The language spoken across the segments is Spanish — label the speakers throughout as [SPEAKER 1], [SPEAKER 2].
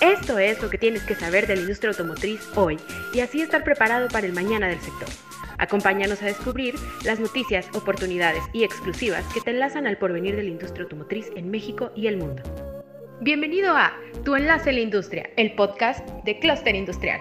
[SPEAKER 1] Esto es lo que tienes que saber de la industria automotriz hoy y así estar preparado para el mañana del sector. Acompáñanos a descubrir las noticias, oportunidades y exclusivas que te enlazan al porvenir de la industria automotriz en México y el mundo. Bienvenido a Tu Enlace en la Industria, el podcast de Cluster Industrial.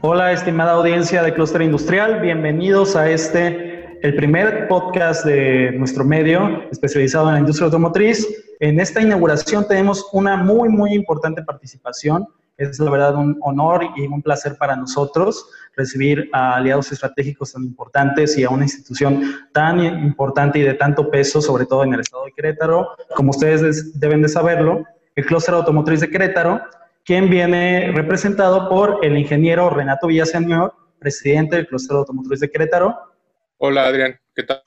[SPEAKER 2] Hola, estimada audiencia de Cluster Industrial, bienvenidos a este, el primer podcast de nuestro medio especializado en la industria automotriz. En esta inauguración tenemos una muy, muy importante participación. Es la verdad un honor y un placer para nosotros recibir a aliados estratégicos tan importantes y a una institución tan importante y de tanto peso, sobre todo en el estado de Querétaro. Como ustedes deben de saberlo, el clúster automotriz de Querétaro, quien viene representado por el ingeniero Renato Villaseñor, presidente del clúster automotriz de Querétaro.
[SPEAKER 3] Hola Adrián, ¿qué tal?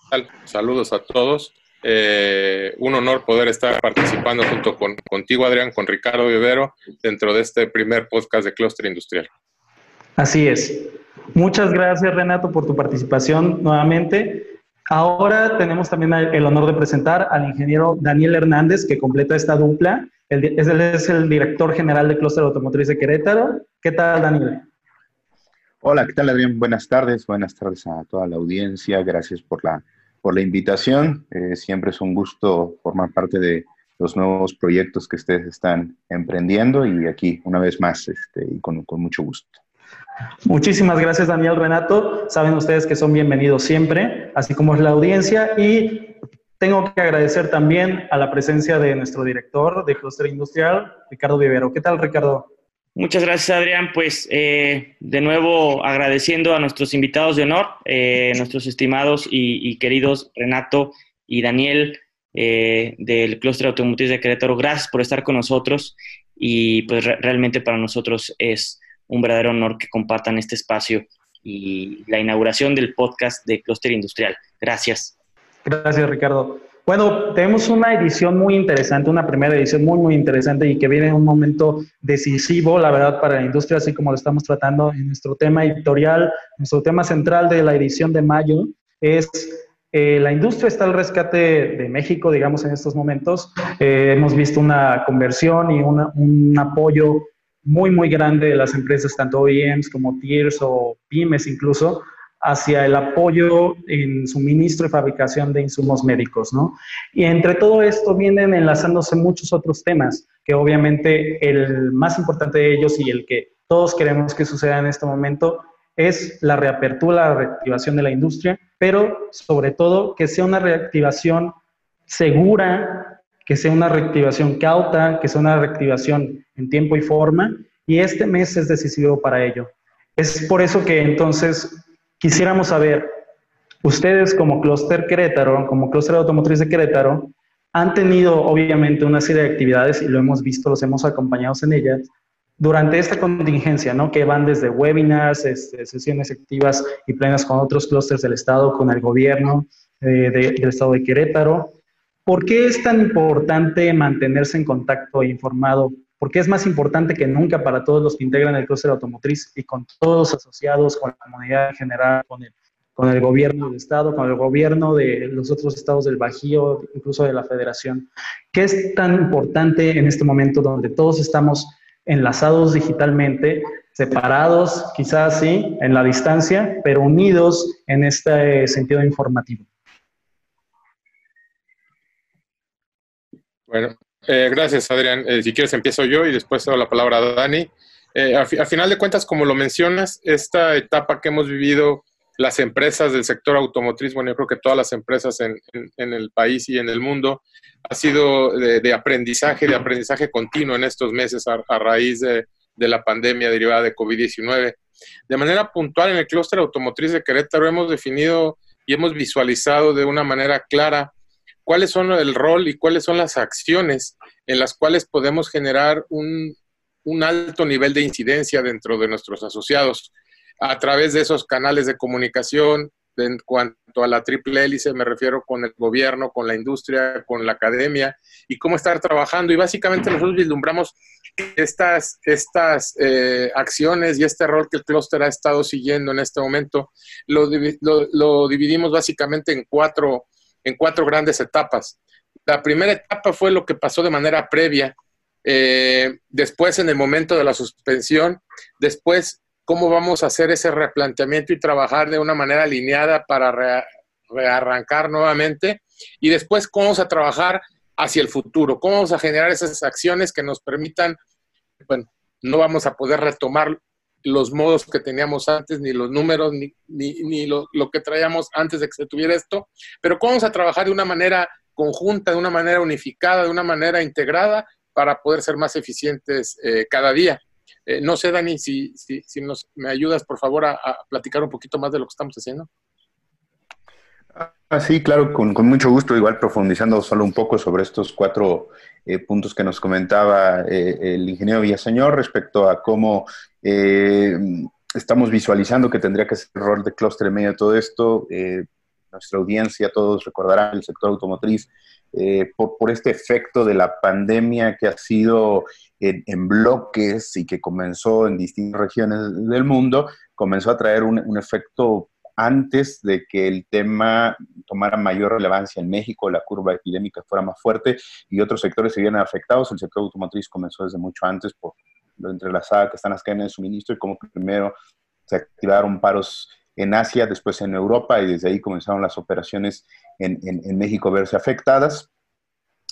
[SPEAKER 3] Saludos a todos. Eh, un honor poder estar participando junto con, contigo, Adrián, con Ricardo Vivero, dentro de este primer podcast de Cluster Industrial.
[SPEAKER 2] Así es. Muchas gracias, Renato, por tu participación nuevamente. Ahora tenemos también el honor de presentar al ingeniero Daniel Hernández, que completa esta dupla. Él es el director general de Cluster Automotriz de Querétaro. ¿Qué tal, Daniel?
[SPEAKER 4] Hola, ¿qué tal, Adrián? Buenas tardes. Buenas tardes a toda la audiencia. Gracias por la por la invitación. Eh, siempre es un gusto formar parte de los nuevos proyectos que ustedes están emprendiendo y aquí una vez más este, y con, con mucho gusto.
[SPEAKER 2] Muchísimas gracias Daniel Renato. Saben ustedes que son bienvenidos siempre, así como es la audiencia y tengo que agradecer también a la presencia de nuestro director de Cluster Industrial, Ricardo Vivero. ¿Qué tal Ricardo?
[SPEAKER 5] Muchas gracias, Adrián. Pues eh, de nuevo agradeciendo a nuestros invitados de honor, eh, nuestros estimados y, queridos Renato y Daniel eh, del Clúster Automotriz de Querétaro. Gracias por estar con nosotros y pues realmente para nosotros es un verdadero honor que compartan este espacio y la inauguración del podcast de Clúster Industrial. Gracias.
[SPEAKER 2] Gracias, Ricardo. Bueno, tenemos una edición muy interesante, una primera edición muy, muy interesante y que viene en un momento decisivo, la verdad, para la industria, así como lo estamos tratando en nuestro tema editorial, nuestro tema central de la edición de mayo es eh, la industria está al rescate de México, digamos, en estos momentos. Eh, hemos visto una conversión y un apoyo muy, muy grande de las empresas, tanto OEMs como TIERS o pymes incluso, hacia el apoyo en suministro y fabricación de insumos médicos, ¿no? Y entre todo esto vienen enlazándose muchos otros temas, que obviamente el más importante de ellos y el que todos queremos que suceda en este momento es la reapertura, la reactivación de la industria, pero sobre todo que sea una reactivación segura, que sea una reactivación cauta, que sea una reactivación en tiempo y forma, y este mes es decisivo para ello. Es por eso que entonces Quisiéramos saber, ustedes como Cluster Querétaro, como Cluster Automotriz de Querétaro, han tenido obviamente una serie de actividades y lo hemos visto, los hemos acompañado en ellas durante esta contingencia, ¿no? Que van desde webinars, este, sesiones activas y plenas con otros clústeres del Estado, con el gobierno eh, del Estado de Querétaro. ¿Por qué es tan importante mantenerse en contacto e informado porque es más importante que nunca para todos los que integran el clúster automotriz y con todos asociados, con la comunidad en general, con el, con el gobierno del Estado, con el gobierno de los otros estados del Bajío, incluso de la Federación. ¿Qué es tan importante en este momento donde todos estamos enlazados digitalmente, separados quizás sí, en la distancia, pero unidos en este sentido informativo?
[SPEAKER 3] Bueno, eh, gracias, Adrián. Eh, si quieres, empiezo yo y después doy la palabra a Dani. Eh, a, final de cuentas, como lo mencionas, esta etapa que hemos vivido las empresas del sector automotriz, bueno, yo creo que todas las empresas en, el país y en el mundo, ha sido de, aprendizaje, de aprendizaje continuo en estos meses a, raíz de, de, la pandemia derivada de COVID-19. De manera puntual, en el clúster automotriz de Querétaro hemos definido y hemos visualizado de una manera clara cuáles son el rol y cuáles son las acciones en las cuales podemos generar un, alto nivel de incidencia dentro de nuestros asociados a través de esos canales de comunicación. En cuanto a la triple hélice, me refiero con el gobierno, con la industria, con la academia y cómo estar trabajando. Y básicamente nosotros vislumbramos estas, estas eh, acciones y este rol que el clúster ha estado siguiendo en este momento. Lo, lo dividimos básicamente en cuatro en cuatro grandes etapas. La primera etapa fue lo que pasó de manera previa, eh, después en el momento de la suspensión, después cómo vamos a hacer ese replanteamiento y trabajar de una manera alineada para rearrancar nuevamente y después cómo vamos a trabajar hacia el futuro, cómo vamos a generar esas acciones que nos permitan, bueno, no vamos a poder retomar los modos que teníamos antes, ni los números, ni, ni, lo, lo, que traíamos antes de que se tuviera esto, pero cómo vamos a trabajar de una manera conjunta, de una manera unificada, de una manera integrada para poder ser más eficientes eh, cada día. Eh, no sé, Dani, si, si, si nos, me ayudas, por favor, a, a, platicar un poquito más de lo que estamos haciendo.
[SPEAKER 4] Ah, sí, claro, con, con, mucho gusto, igual profundizando solo un poco sobre estos cuatro eh, puntos que nos comentaba eh, el ingeniero Villaseñor respecto a cómo eh, estamos visualizando que tendría que ser el rol de clúster en medio de todo esto. nuestra audiencia, todos recordarán el sector automotriz, por, por, este efecto de la pandemia que ha sido en, en, bloques y que comenzó en distintas regiones del mundo, comenzó a traer un, un efecto antes de que el tema tomara mayor relevancia en México, la curva epidémica fuera más fuerte y otros sectores se vieron afectados. El sector automotriz comenzó desde mucho antes por lo entrelazada que están las cadenas de suministro y como primero se activaron paros en Asia, después en Europa y desde ahí comenzaron las operaciones en, en, en México verse afectadas.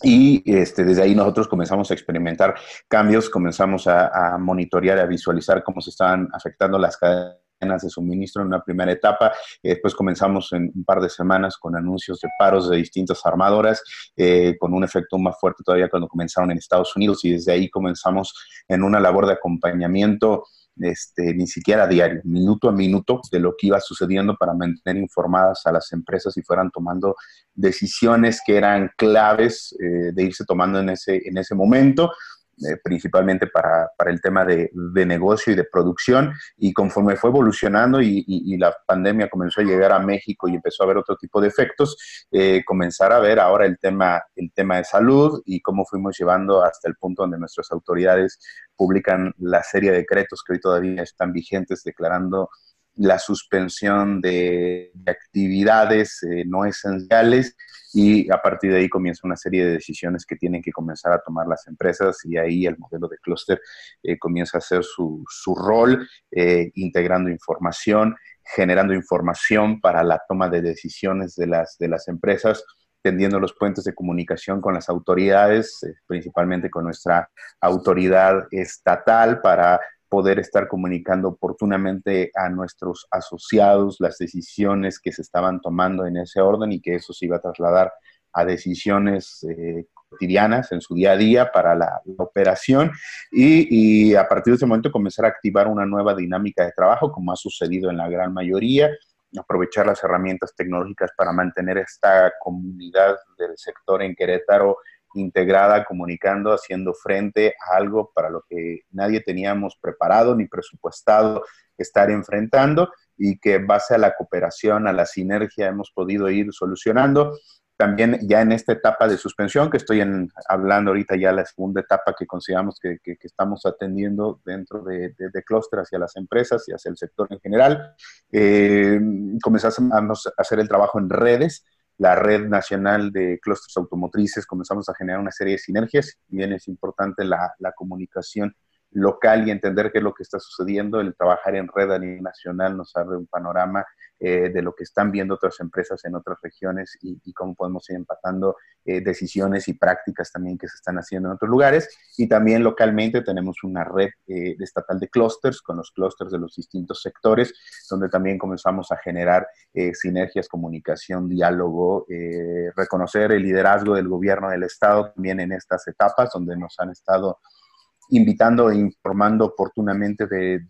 [SPEAKER 4] Y este, desde ahí nosotros comenzamos a experimentar cambios, comenzamos a, a monitorear, a visualizar cómo se estaban afectando las cadenas de suministro en una primera etapa. después comenzamos en un par de semanas con anuncios de paros de distintas armadoras, eh, con un efecto más fuerte todavía cuando comenzaron en Estados Unidos y desde ahí comenzamos en una labor de acompañamiento. Este, ni siquiera diario, minuto a minuto de lo que iba sucediendo para mantener informadas a las empresas y fueran tomando decisiones que eran claves eh, de irse tomando en ese, en ese momento. Eh, principalmente para, para, el tema de, de, negocio y de producción. Y conforme fue evolucionando y, y, y, la pandemia comenzó a llegar a México y empezó a haber otro tipo de efectos, eh, comenzar a ver ahora el tema, el tema de salud y cómo fuimos llevando hasta el punto donde nuestras autoridades publican la serie de decretos que hoy todavía están vigentes declarando la suspensión de, de actividades eh, no esenciales y a partir de ahí comienza una serie de decisiones que tienen que comenzar a tomar las empresas y ahí el modelo de clúster eh, comienza a hacer su, su rol, eh, integrando información, generando información para la toma de decisiones de las, de las empresas, tendiendo los puentes de comunicación con las autoridades, principalmente con nuestra autoridad estatal para poder estar comunicando oportunamente a nuestros asociados las decisiones que se estaban tomando en ese orden y que eso se iba a trasladar a decisiones eh, cotidianas en su día a día para la, operación y, y, a partir de ese momento comenzar a activar una nueva dinámica de trabajo como ha sucedido en la gran mayoría, aprovechar las herramientas tecnológicas para mantener esta comunidad del sector en Querétaro integrada, comunicando, haciendo frente a algo para lo que nadie teníamos preparado ni presupuestado estar enfrentando y que base a la cooperación, a la sinergia hemos podido ir solucionando. También ya en esta etapa de suspensión, que estoy en, hablando ahorita ya la segunda etapa que consideramos que, estamos atendiendo dentro de, de, hacia las empresas y hacia el sector en general, eh, comenzamos a hacer el trabajo en redes, la red nacional de clústeres automotrices, comenzamos a generar una serie de sinergias. Bien, es importante la, la, comunicación local y entender qué es lo que está sucediendo. El trabajar en red a nivel nacional nos abre un panorama eh, de lo que están viendo otras empresas en otras regiones y, cómo podemos ir empatando eh, decisiones y prácticas también que se están haciendo en otros lugares. Y también localmente tenemos una red eh, estatal de clústeres con los clústeres de los distintos sectores, donde también comenzamos a generar eh, sinergias, comunicación, diálogo, reconocer el liderazgo del gobierno del Estado también en estas etapas, donde nos han estado invitando e informando oportunamente de,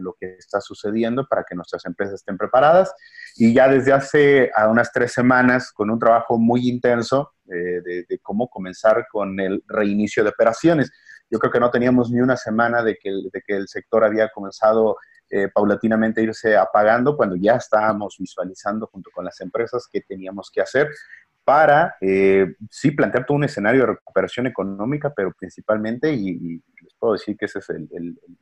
[SPEAKER 4] lo que está sucediendo para que nuestras empresas estén preparadas. Y ya desde hace a unas tres semanas, con un trabajo muy intenso eh, de, cómo comenzar con el reinicio de operaciones. Yo creo que no teníamos ni una semana de que el, sector había comenzado eh, paulatinamente irse apagando cuando ya estábamos visualizando junto con las empresas qué teníamos que hacer para, eh, sí, plantear todo un escenario de recuperación económica, pero principalmente, y, y les puedo decir que ese es el, el, el,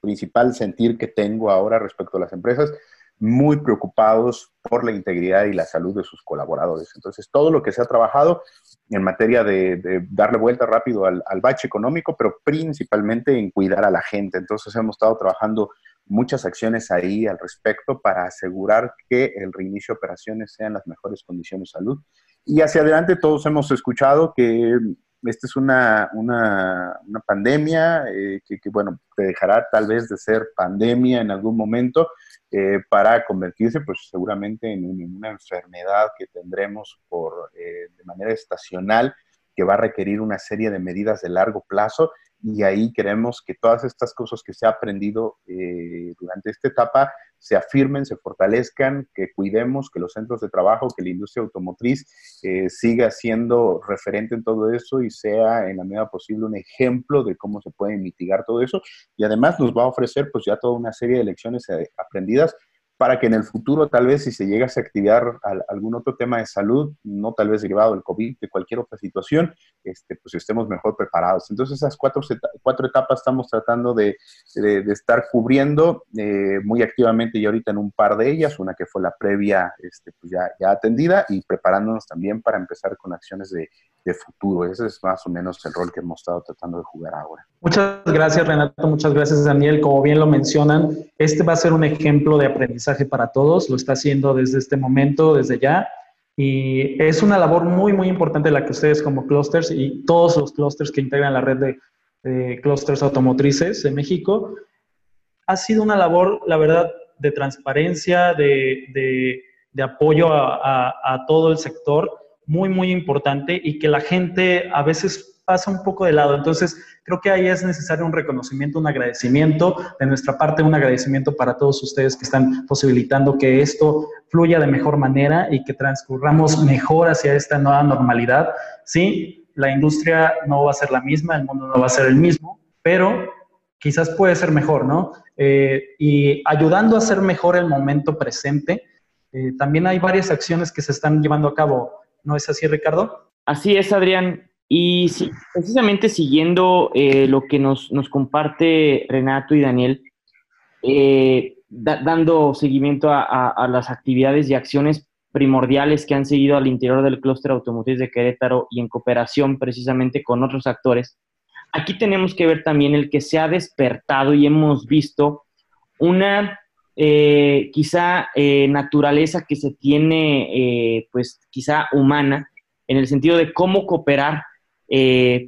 [SPEAKER 4] principal sentir que tengo ahora respecto a las empresas, muy preocupados por la integridad y la salud de sus colaboradores. Entonces, todo lo que se ha trabajado en materia de, darle vuelta rápido al, al, bache económico, pero principalmente en cuidar a la gente. Entonces, hemos estado trabajando muchas acciones ahí al respecto para asegurar que el reinicio de operaciones sea en las mejores condiciones de salud. Y hacia adelante todos hemos escuchado que esta es una, una, pandemia eh, que, bueno, te dejará tal vez de ser pandemia en algún momento eh, para convertirse, pues seguramente en, una enfermedad que tendremos por, eh, de manera estacional, que va a requerir una serie de medidas de largo plazo y ahí queremos que todas estas cosas que se ha aprendido eh, durante esta etapa se afirmen, se fortalezcan, que cuidemos, que los centros de trabajo, que la industria automotriz eh, siga siendo referente en todo eso y sea en la medida posible un ejemplo de cómo se puede mitigar todo eso. Y además nos va a ofrecer pues ya toda una serie de lecciones eh, aprendidas para que en el futuro tal vez si se llegase a activar algún otro tema de salud, no tal vez derivado del COVID, de cualquier otra situación, este, pues estemos mejor preparados. Entonces esas cuatro, cuatro etapas estamos tratando de, de, estar cubriendo eh, muy activamente y ahorita en un par de ellas, una que fue la previa este, pues ya, ya atendida y preparándonos también para empezar con acciones de, de futuro. Ese es más o menos el rol que hemos estado tratando de jugar ahora.
[SPEAKER 2] Muchas gracias, Renato. Muchas gracias, Daniel. Como bien lo mencionan, este va a ser un ejemplo de aprendizaje para todos. Lo está haciendo desde este momento, desde ya. Y es una labor muy, muy importante la que ustedes como clusters y todos los clusters que integran la red de, clusters automotrices en México, ha sido una labor, la verdad, de transparencia, de, de, apoyo a, a todo el sector muy, muy importante y que la gente a veces pasa un poco de lado. Entonces, creo que ahí es necesario un reconocimiento, un agradecimiento de nuestra parte, un agradecimiento para todos ustedes que están posibilitando que esto fluya de mejor manera y que transcurramos mejor hacia esta nueva normalidad. Sí, la industria no va a ser la misma, el mundo no va a ser el mismo, pero quizás puede ser mejor, ¿no? Eh, y ayudando a hacer mejor el momento presente, eh, también hay varias acciones que se están llevando a cabo. ¿No es así, Ricardo?
[SPEAKER 5] Así es, Adrián. Y precisamente siguiendo eh, lo que nos, comparte Renato y Daniel, eh, dando seguimiento a, las actividades y acciones primordiales que han seguido al interior del clúster automotriz de Querétaro y en cooperación precisamente con otros actores, aquí tenemos que ver también el que se ha despertado y hemos visto una eh, quizá eh, naturaleza que se tiene, eh, pues quizá humana, en el sentido de cómo cooperar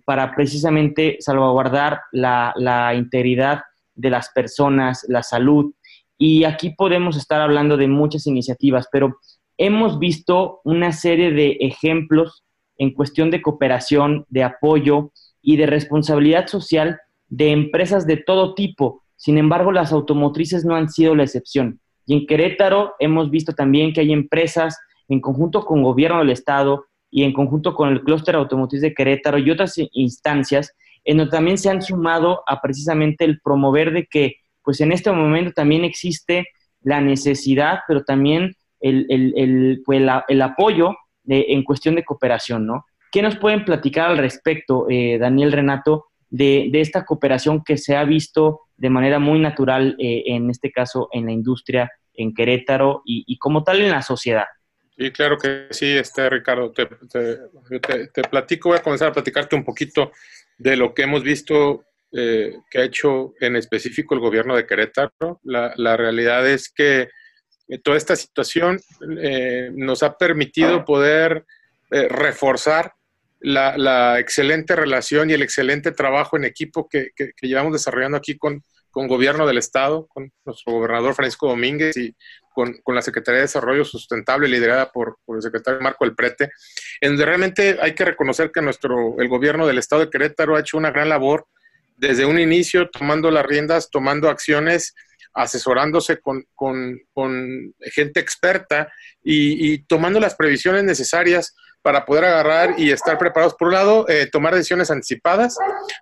[SPEAKER 5] para precisamente salvaguardar la, integridad de las personas, la salud. Y aquí podemos estar hablando de muchas iniciativas, pero hemos visto una serie de ejemplos en cuestión de cooperación, de apoyo y de responsabilidad social de empresas de todo tipo, sin embargo, las automotrices no han sido la excepción. Y en Querétaro hemos visto también que hay empresas en conjunto con gobierno del Estado y en conjunto con el clúster automotriz de Querétaro y otras instancias en donde también se han sumado a precisamente el promover de que pues en este momento también existe la necesidad, pero también el, el, pues, apoyo en cuestión de cooperación, ¿no? ¿Qué nos pueden platicar al respecto, eh, Daniel Renato, de, esta cooperación que se ha visto de manera muy natural, eh, en este caso en la industria, en Querétaro y, como tal en la sociedad.
[SPEAKER 3] Sí, claro que sí, este, Ricardo. Te, te, platico, voy a comenzar a platicarte un poquito de lo que hemos visto eh, que ha hecho en específico el gobierno de Querétaro. La, la realidad es que eh, toda esta situación nos ha permitido poder reforzar la, excelente relación y el excelente trabajo en equipo que, llevamos desarrollando aquí con, con Gobierno del Estado, con nuestro gobernador Francisco Domínguez y con, la Secretaría de Desarrollo Sustentable liderada por, el secretario Marco El Prete, en donde realmente hay que reconocer que nuestro, el Gobierno del Estado de Querétaro ha hecho una gran labor desde un inicio, tomando las riendas, tomando acciones asesorándose con, gente experta y, tomando las previsiones necesarias para poder agarrar y estar preparados. Por un lado, eh, tomar decisiones anticipadas.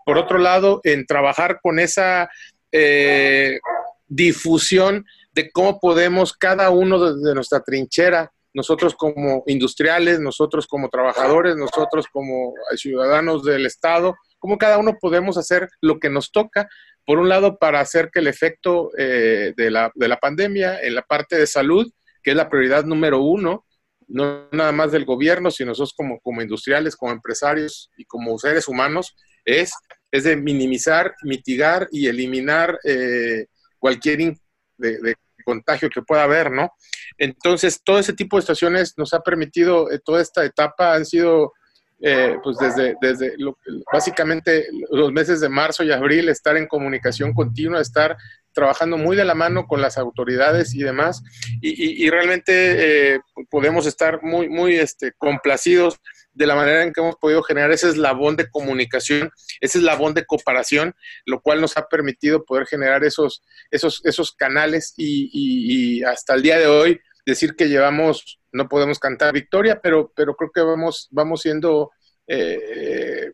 [SPEAKER 3] Por otro lado, en trabajar con esa eh, difusión de cómo podemos cada uno de nuestra trinchera, nosotros como industriales, nosotros como trabajadores, nosotros como ciudadanos del Estado, cómo cada uno podemos hacer lo que nos toca por un lado, para hacer que el efecto de, la, de la pandemia en la parte de salud, que es la prioridad número uno, no nada más del gobierno, sino nosotros como, como industriales, como empresarios y como seres humanos, es, es de minimizar, mitigar y eliminar eh, cualquier de, contagio que pueda haber, ¿no? Entonces, todo ese tipo de estaciones nos ha permitido, eh, toda esta etapa han sido, eh, pues desde, desde básicamente los meses de marzo y abril, estar en comunicación continua, estar trabajando muy de la mano con las autoridades y demás, y, realmente eh, podemos estar muy, muy este, complacidos de la manera en que hemos podido generar ese eslabón de comunicación, ese eslabón de cooperación, lo cual nos ha permitido poder generar esos, esos, esos canales y, hasta el día de hoy decir que llevamos, no podemos cantar victoria, pero, pero creo que vamos, vamos siendo eh,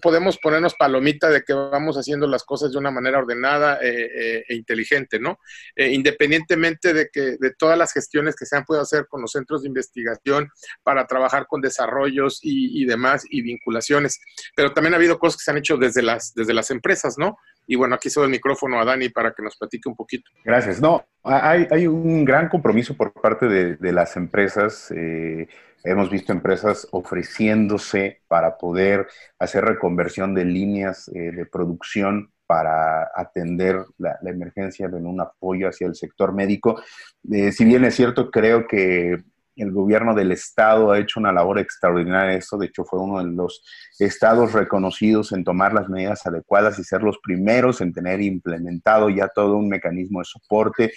[SPEAKER 3] podemos ponernos palomita de que vamos haciendo las cosas de una manera ordenada eh, eh, e inteligente, ¿no? independientemente de que de todas las gestiones que se han podido hacer con los centros de investigación para trabajar con desarrollos y, demás y vinculaciones, pero también ha habido cosas que se han hecho desde las desde las empresas, ¿no? Y bueno, aquí cedo el micrófono a Dani para que nos platique un poquito.
[SPEAKER 4] Gracias. No, hay, hay un gran compromiso por parte de, de las empresas. Eh, Hemos visto empresas ofreciéndose para poder hacer reconversión de líneas eh, de producción para atender la, emergencia en un apoyo hacia el sector médico. Eh, si bien es cierto, creo que el gobierno del estado ha hecho una labor extraordinaria eso, de hecho fue uno de los estados reconocidos en tomar las medidas adecuadas y ser los primeros en tener implementado ya todo un mecanismo de soporte,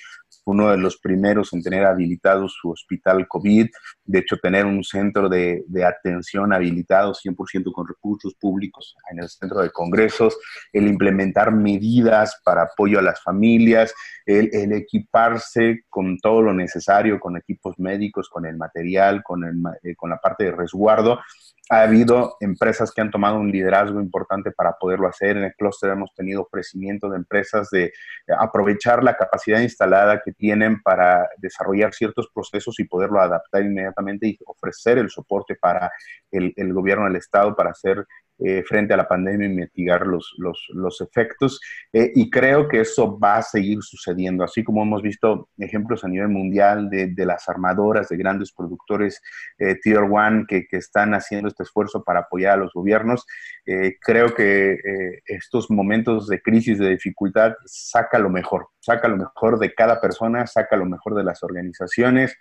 [SPEAKER 4] uno de los primeros en tener habilitado su hospital COVID, de hecho tener un centro de, atención habilitado 100% con recursos públicos en el centro de congresos, el implementar medidas para apoyo a las familias, el, equiparse con todo lo necesario, con equipos médicos, con el material, con, el, eh, con la parte de resguardo ha habido empresas que han tomado un liderazgo importante para poderlo hacer. En el clúster hemos tenido crecimiento de empresas de aprovechar la capacidad instalada que tienen para desarrollar ciertos procesos y poderlo adaptar inmediatamente y ofrecer el soporte para el, el gobierno del Estado para hacer eh, frente a la pandemia y mitigar los, los, los efectos. Eh, y creo que eso va a seguir sucediendo, así como hemos visto ejemplos a nivel mundial de, de las armadoras, de grandes productores eh, Tier One que, que, están haciendo este esfuerzo para apoyar a los gobiernos. creo que estos momentos de crisis, de dificultad, saca lo mejor, saca lo mejor de cada persona, saca lo mejor de las organizaciones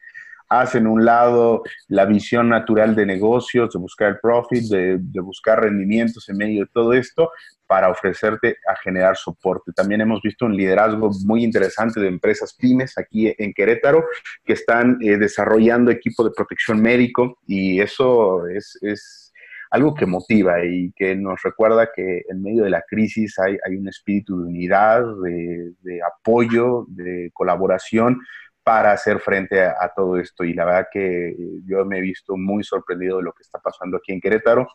[SPEAKER 4] hacen un lado la visión natural de negocios, de buscar profit, de, buscar rendimientos en medio de todo esto para ofrecerte a generar soporte. También hemos visto un liderazgo muy interesante de empresas pymes aquí en Querétaro que están eh, desarrollando equipo de protección médico y eso es, algo que motiva y que nos recuerda que en medio de la crisis hay, un espíritu de unidad, de apoyo, de colaboración para hacer frente a, todo esto. Y la verdad que eh, yo me he visto muy sorprendido de lo que está pasando aquí en Querétaro.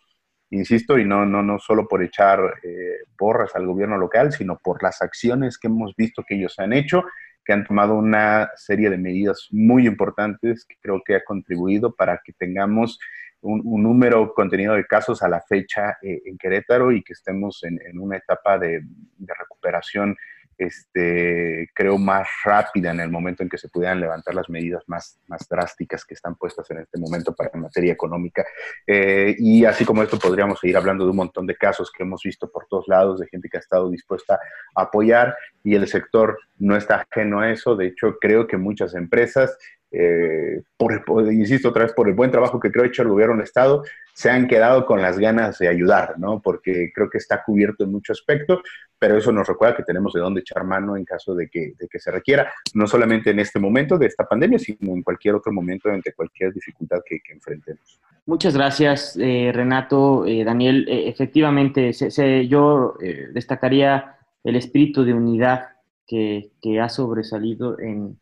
[SPEAKER 4] Insisto, y no, no, no solo por echar eh, borras al gobierno local, sino por las acciones que hemos visto que ellos han hecho, que han tomado una serie de medidas muy importantes que creo que ha contribuido para que tengamos un, número contenido de casos a la fecha eh, en Querétaro y que estemos en, una etapa de recuperación este, creo, más rápida en el momento en que se pudieran levantar las medidas más, más drásticas que están puestas en este momento para en materia económica. Eh, y así como esto, podríamos seguir hablando de un montón de casos que hemos visto por todos lados, de gente que ha estado dispuesta a apoyar y el sector no está ajeno a eso. De hecho, creo que muchas empresas eh, por, insisto otra vez, por el buen trabajo que creo hecho el gobierno del Estado, se han quedado con las ganas de ayudar, ¿no? Porque creo que está cubierto en muchos aspectos, pero eso nos recuerda que tenemos de dónde echar mano en caso de que, de que se requiera, no solamente en este momento de esta pandemia, sino en cualquier otro momento ante cualquier dificultad que, enfrentemos.
[SPEAKER 5] Muchas gracias, eh, Renato, eh, Daniel. efectivamente, yo destacaría el espíritu de unidad que, que ha sobresalido en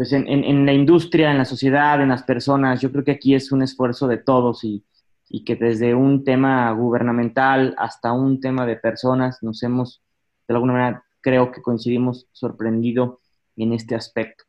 [SPEAKER 5] pues en, en, la industria, en la sociedad, en las personas. Yo creo que aquí es un esfuerzo de todos y, y que desde un tema gubernamental hasta un tema de personas nos hemos, de alguna manera, creo que coincidimos sorprendido en este aspecto.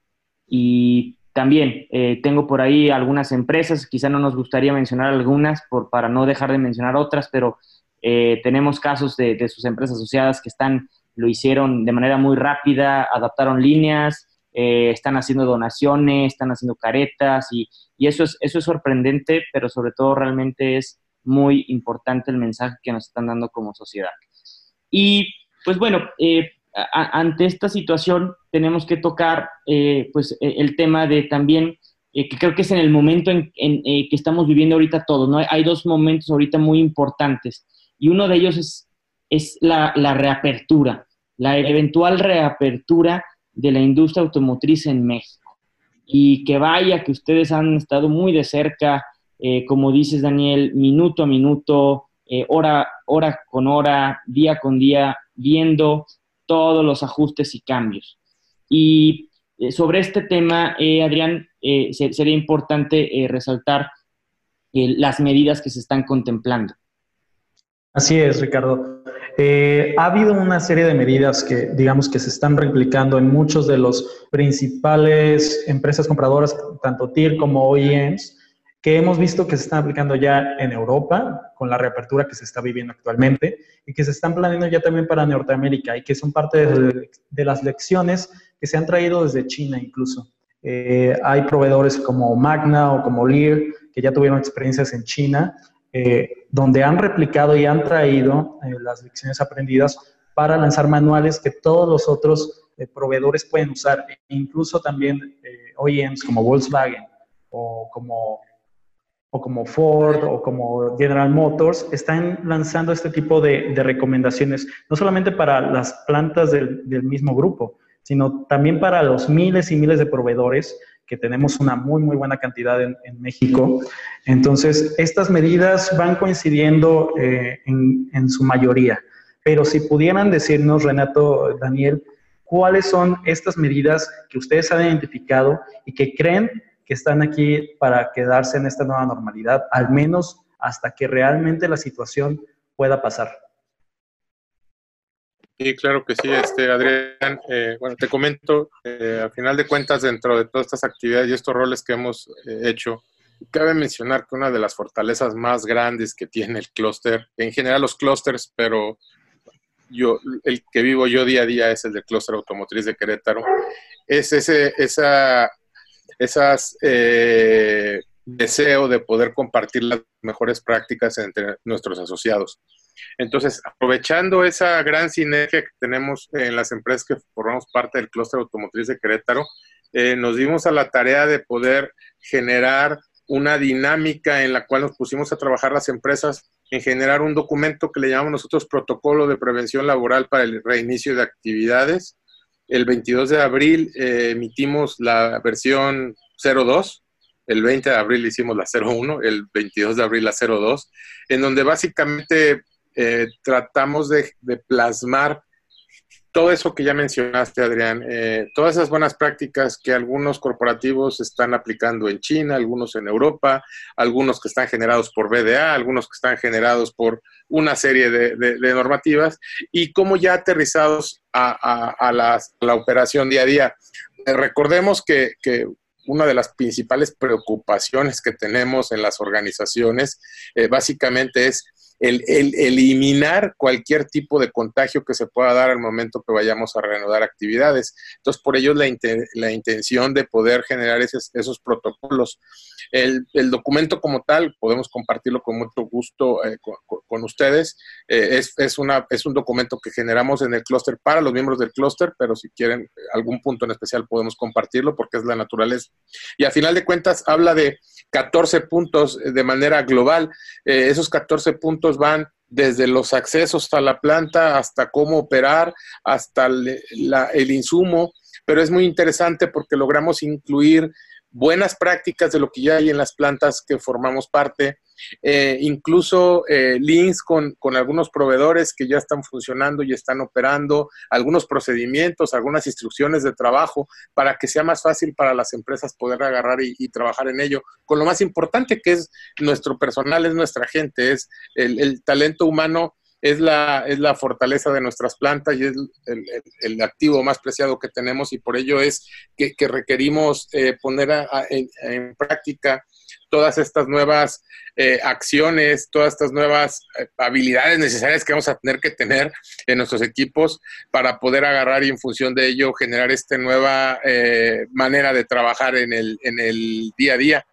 [SPEAKER 5] Y también eh, tengo por ahí algunas empresas, quizá no nos gustaría mencionar algunas por, para no dejar de mencionar otras, pero Eh, tenemos casos de, sus empresas asociadas que están, lo hicieron de manera muy rápida, adaptaron líneas, eh, están haciendo donaciones, están haciendo caretas y, eso, es, eso es sorprendente, pero sobre todo realmente es muy importante el mensaje que nos están dando como sociedad. Y pues bueno, eh, ante esta situación tenemos que tocar pues e, el tema de también que creo que es en el momento en, que estamos viviendo ahorita todos, ¿no? Hay dos momentos ahorita muy importantes y uno de ellos es, es la, reapertura, la eventual reapertura de la industria automotriz en México. Y que vaya que ustedes han estado muy de cerca, eh, como dices Daniel, minuto a minuto, eh, hora, hora con hora, día con día, viendo todos los ajustes y cambios. Y eh, sobre este tema, Adrián, sería importante resaltar las medidas que se están contemplando.
[SPEAKER 2] Así es, Ricardo. Eh, ha habido una serie de medidas que, digamos, que se están replicando en muchos de los principales empresas compradoras, tanto TIR como OEMs, que hemos visto que se están aplicando ya en Europa, con la reapertura que se está viviendo actualmente, y que se están planeando ya también para Norteamérica, y que son parte de, las lecciones que se han traído desde China incluso. Eh, hay proveedores como Magna o como Lear, que ya tuvieron experiencias en China, eh, donde han replicado y han traído eh, las lecciones aprendidas para lanzar manuales que todos los otros eh, proveedores pueden usar, e incluso también OEMs como Volkswagen o como, o como Ford o como General Motors están lanzando este tipo de, recomendaciones, no solamente para las plantas del, del mismo grupo, sino también para los miles y miles de proveedores que tenemos una muy, muy buena cantidad en, México. Entonces, estas medidas van coincidiendo eh, en, su mayoría. Pero si pudieran decirnos, Renato, Daniel, cuáles son estas medidas que ustedes han identificado y que creen que están aquí para quedarse en esta nueva normalidad, al menos hasta que realmente la situación pueda pasar.
[SPEAKER 3] Sí, claro que sí, este, Adrián. Eh, bueno, te comento, eh, al final de cuentas, dentro de todas estas actividades y estos roles que hemos eh, hecho, cabe mencionar que una de las fortalezas más grandes que tiene el clúster, en general los clústeres, pero yo, el que vivo yo día a día es el del clúster automotriz de Querétaro, es ese, esa, esas deseo de poder compartir las mejores prácticas entre nuestros asociados. Entonces, aprovechando esa gran sinergia que tenemos en las empresas que formamos parte del clúster automotriz de Querétaro, eh, nos dimos a la tarea de poder generar una dinámica en la cual nos pusimos a trabajar las empresas en generar un documento que le llamamos nosotros protocolo de prevención laboral para el reinicio de actividades. El 22 de abril eh, emitimos la versión 02, el 20 de abril hicimos la 01, el 22 de abril la 02, en donde básicamente eh, tratamos de, plasmar todo eso que ya mencionaste, Adrián, eh, todas esas buenas prácticas que algunos corporativos están aplicando en China, algunos en Europa, algunos que están generados por BDA, algunos que están generados por una serie de, normativas, y cómo ya aterrizados a, la, operación día a día. Eh, recordemos que, una de las principales preocupaciones que tenemos en las organizaciones básicamente es el, eliminar cualquier tipo de contagio que se pueda dar al momento que vayamos a reanudar actividades. Entonces, por ello la, la intención de poder generar esos, esos protocolos. El, el, documento como tal, podemos compartirlo con mucho gusto eh, con, ustedes. Eh, es, es, una, es un documento que generamos en el clúster para los miembros del clúster, pero si quieren algún punto en especial podemos compartirlo porque es la naturaleza. Y a final de cuentas habla de 14 puntos de manera global. Eh, esos 14 puntos van desde los accesos a la planta hasta cómo operar, hasta el insumo, pero es muy interesante porque logramos incluir buenas prácticas de lo que ya hay en las plantas que formamos parte, eh, incluso eh, links con, algunos proveedores que ya están funcionando y están operando, algunos procedimientos, algunas instrucciones de trabajo para que sea más fácil para las empresas poder agarrar y, trabajar en ello. Con lo más importante que es nuestro personal, es nuestra gente, es el, talento humano es la, es la fortaleza de nuestras plantas y es el, activo más preciado que tenemos y por ello es que, requerimos eh, poner en, práctica todas estas nuevas eh, acciones, todas estas nuevas eh, habilidades necesarias que vamos a tener que tener en nuestros equipos para poder agarrar y en función de ello generar esta nueva manera de trabajar en el, en el día a día.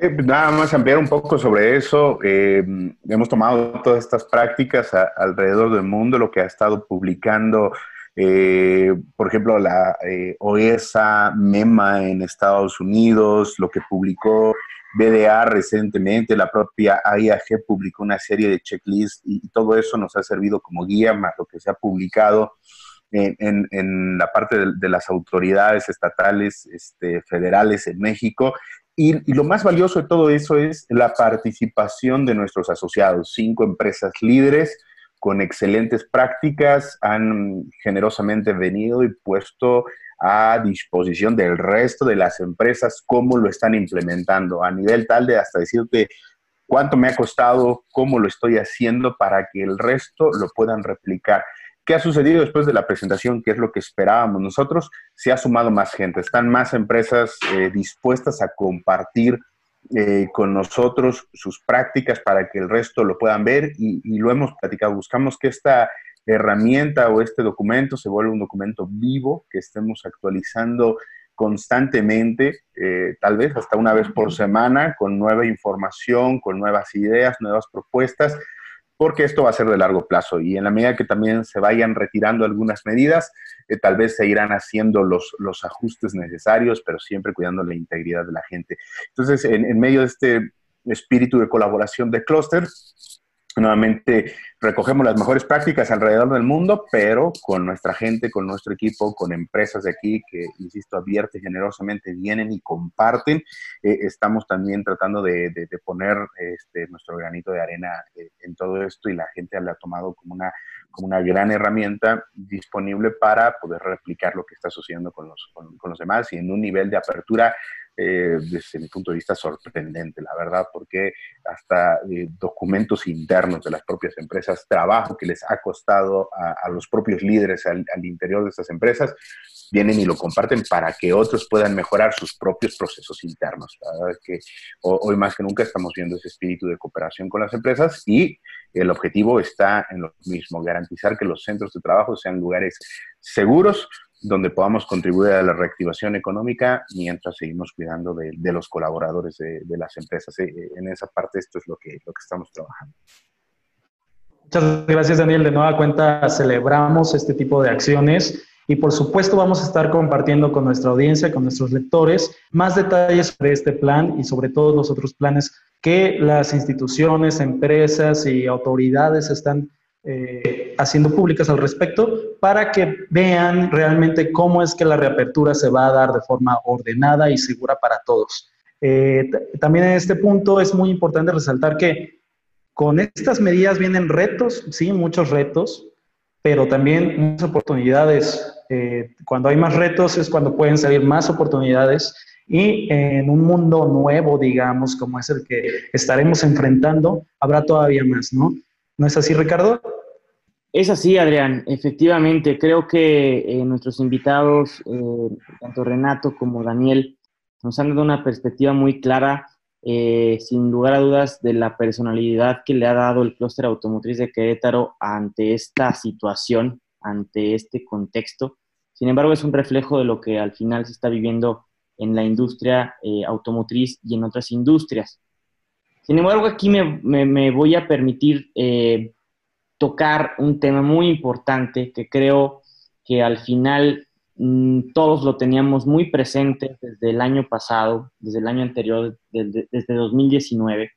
[SPEAKER 4] Eh, nada más ampliar un poco sobre eso. Eh, hemos tomado todas estas prácticas alrededor del mundo, lo que ha estado publicando, eh, por ejemplo, la OESA, MEMA en Estados Unidos, lo que publicó BDA recientemente, la propia IAG publicó una serie de checklists y, todo eso nos ha servido como guía, más lo que se ha publicado. En, la parte de, las autoridades estatales, este, federales en México y, lo más valioso de todo eso es la participación de nuestros asociados, cinco empresas líderes con excelentes prácticas, han generosamente venido y puesto a disposición del resto de las empresas cómo lo están implementando, a nivel tal de hasta decirte cuánto me ha costado, cómo lo estoy haciendo para que el resto lo puedan replicar. ¿Qué ha sucedido después de la presentación? ¿Qué es lo que esperábamos nosotros? Se ha sumado más gente, están más empresas eh, dispuestas a compartir eh, con nosotros sus prácticas para que el resto lo puedan ver y, lo hemos platicado. Buscamos que esta herramienta o este documento se vuelva un documento vivo, que estemos actualizando constantemente, eh, tal vez hasta una vez por semana, con nueva información, con nuevas ideas, nuevas propuestas porque esto va a ser de largo plazo y en la medida que también se vayan retirando algunas medidas, eh, tal vez se irán haciendo los, los ajustes necesarios, pero siempre cuidando la integridad de la gente. Entonces, en, en medio de este espíritu de colaboración de clusters, Nuevamente recogemos las mejores prácticas alrededor del mundo, pero con nuestra gente, con nuestro equipo, con empresas de aquí que, insisto, abiertas y generosamente vienen y comparten. Eh, estamos también tratando de, poner este, nuestro granito de arena eh, en todo esto y la gente la ha tomado como una, como una gran herramienta disponible para poder replicar lo que está sucediendo con los, con los demás y en un nivel de apertura eh, desde mi punto de vista, sorprendente, la verdad, porque hasta eh, documentos internos de las propias empresas, trabajo que les ha costado a, los propios líderes al, interior de estas empresas, vienen y lo comparten para que otros puedan mejorar sus propios procesos internos. La verdad es que hoy más que nunca estamos viendo ese espíritu de cooperación con las empresas y el objetivo está en lo mismo, garantizar que los centros de trabajo sean lugares seguros, donde podamos contribuir a la reactivación económica mientras seguimos cuidando de, los colaboradores de, las empresas. Eh, en esa parte esto es lo que, lo que estamos trabajando.
[SPEAKER 2] Muchas gracias, Daniel. De nueva cuenta, celebramos este tipo de acciones y por supuesto vamos a estar compartiendo con nuestra audiencia, con nuestros lectores, más detalles sobre este plan y sobre todos los otros planes que las instituciones, empresas y autoridades están eh, haciendo públicas al respecto para que vean realmente cómo es que la reapertura se va a dar de forma ordenada y segura para todos. Eh, también en este punto es muy importante resaltar que con estas medidas vienen retos, sí, muchos retos, pero también muchas oportunidades. Eh, cuando hay más retos es cuando pueden salir más oportunidades y en un mundo nuevo, digamos, como es el que estaremos enfrentando, habrá todavía más, ¿no? ¿No es así, Ricardo?
[SPEAKER 5] Es así, Adrián. Efectivamente, creo que eh, nuestros invitados, eh, tanto Renato como Daniel, nos han dado una perspectiva muy clara, eh, sin lugar a dudas, de la personalidad que le ha dado el clúster automotriz de Querétaro ante esta situación, ante este contexto. Sin embargo, es un reflejo de lo que al final se está viviendo en la industria automotriz y en otras industrias. Sin embargo, aquí me, voy a permitir tocar un tema muy importante que creo que al final mm, todos lo teníamos muy presente desde el año pasado, desde el año anterior, desde, 2019,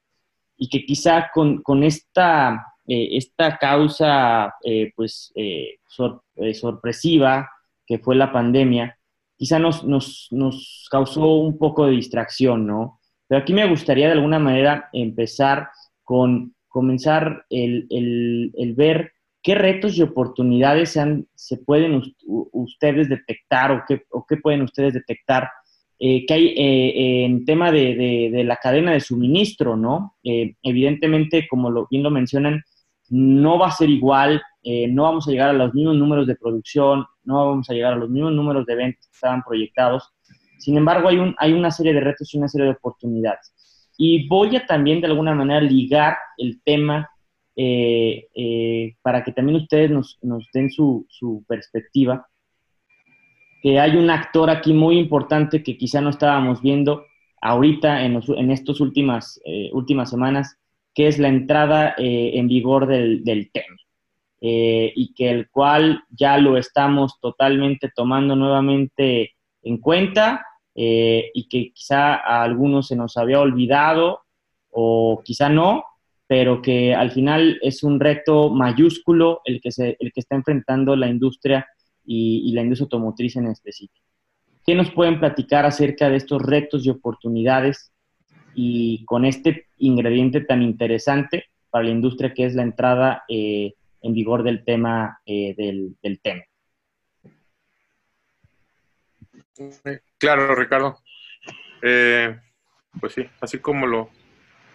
[SPEAKER 5] y que quizá con, esta, eh, esta causa eh, pues, sorpresiva que fue la pandemia, quizá nos, nos, nos causó un poco de distracción, ¿no? Pero aquí me gustaría de alguna manera empezar con comenzar el, ver qué retos y oportunidades se, se pueden ustedes detectar o qué, o qué, pueden ustedes detectar eh, que hay eh, en tema de, la cadena de suministro, ¿no? Eh, evidentemente, como lo, bien lo mencionan, no va a ser igual, no vamos a llegar a los mismos números de producción, no vamos a llegar a los mismos números de ventas que estaban proyectados. Sin embargo, hay, un, hay una serie de retos y una serie de oportunidades. Y voy a también de alguna manera ligar el tema eh, eh, para que también ustedes nos, nos den su, su, perspectiva, que hay un actor aquí muy importante que quizá no estábamos viendo ahorita en, en estas últimas, últimas semanas, que es la entrada eh, en vigor del, del tema. Eh, y que el cual ya lo estamos totalmente tomando nuevamente en cuenta eh, y que quizá a algunos se nos había olvidado o quizá no, pero que al final es un reto mayúsculo el que, se, el que está enfrentando la industria y, y la industria automotriz en específico. ¿Qué nos pueden platicar acerca de estos retos y oportunidades y con este ingrediente tan interesante para la industria que es la entrada eh, en vigor del tema eh, del, tema.
[SPEAKER 3] Claro, Ricardo. Eh, pues sí, así como lo,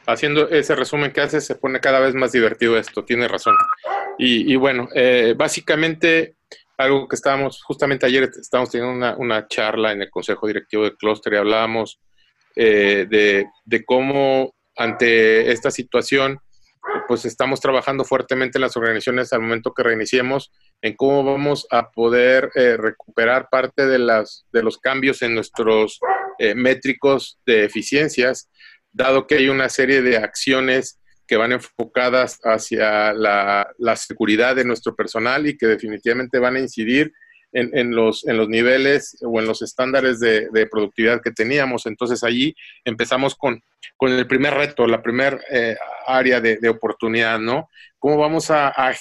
[SPEAKER 3] haciendo ese resumen que haces, se pone cada vez más divertido esto, tiene razón. Y, bueno, básicamente algo que estábamos, justamente ayer estábamos teniendo una, una, charla en el Consejo Directivo de Cluster y hablábamos eh, de, cómo ante esta situación, pues estamos trabajando fuertemente en las organizaciones al momento que reiniciemos, en cómo vamos a poder eh, recuperar parte de, las, de los cambios en nuestros eh, métricos de eficiencias, dado que hay una serie de acciones que van enfocadas hacia la, la seguridad de nuestro personal y que definitivamente van a incidir en, los, en los niveles o en los estándares de, productividad que teníamos. Entonces allí empezamos con, con el primer reto, la primera eh, área de, oportunidad, ¿no? ¿Cómo vamos a, a,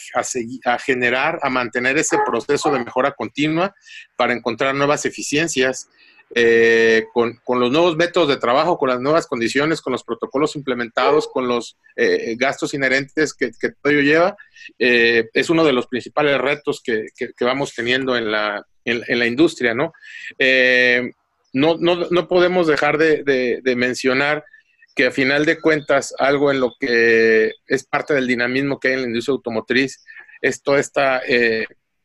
[SPEAKER 3] a generar, a mantener ese proceso de mejora continua para encontrar nuevas eficiencias? Eh, con, los nuevos métodos de trabajo, con las nuevas condiciones, con los protocolos implementados, con los eh, gastos inherentes que, todo ello lleva, eh, es uno de los principales retos que, vamos teniendo en la, en, la industria, ¿no? No, no, podemos dejar de, de mencionar que a final de cuentas algo en lo que es parte del dinamismo que hay en la industria automotriz es toda esta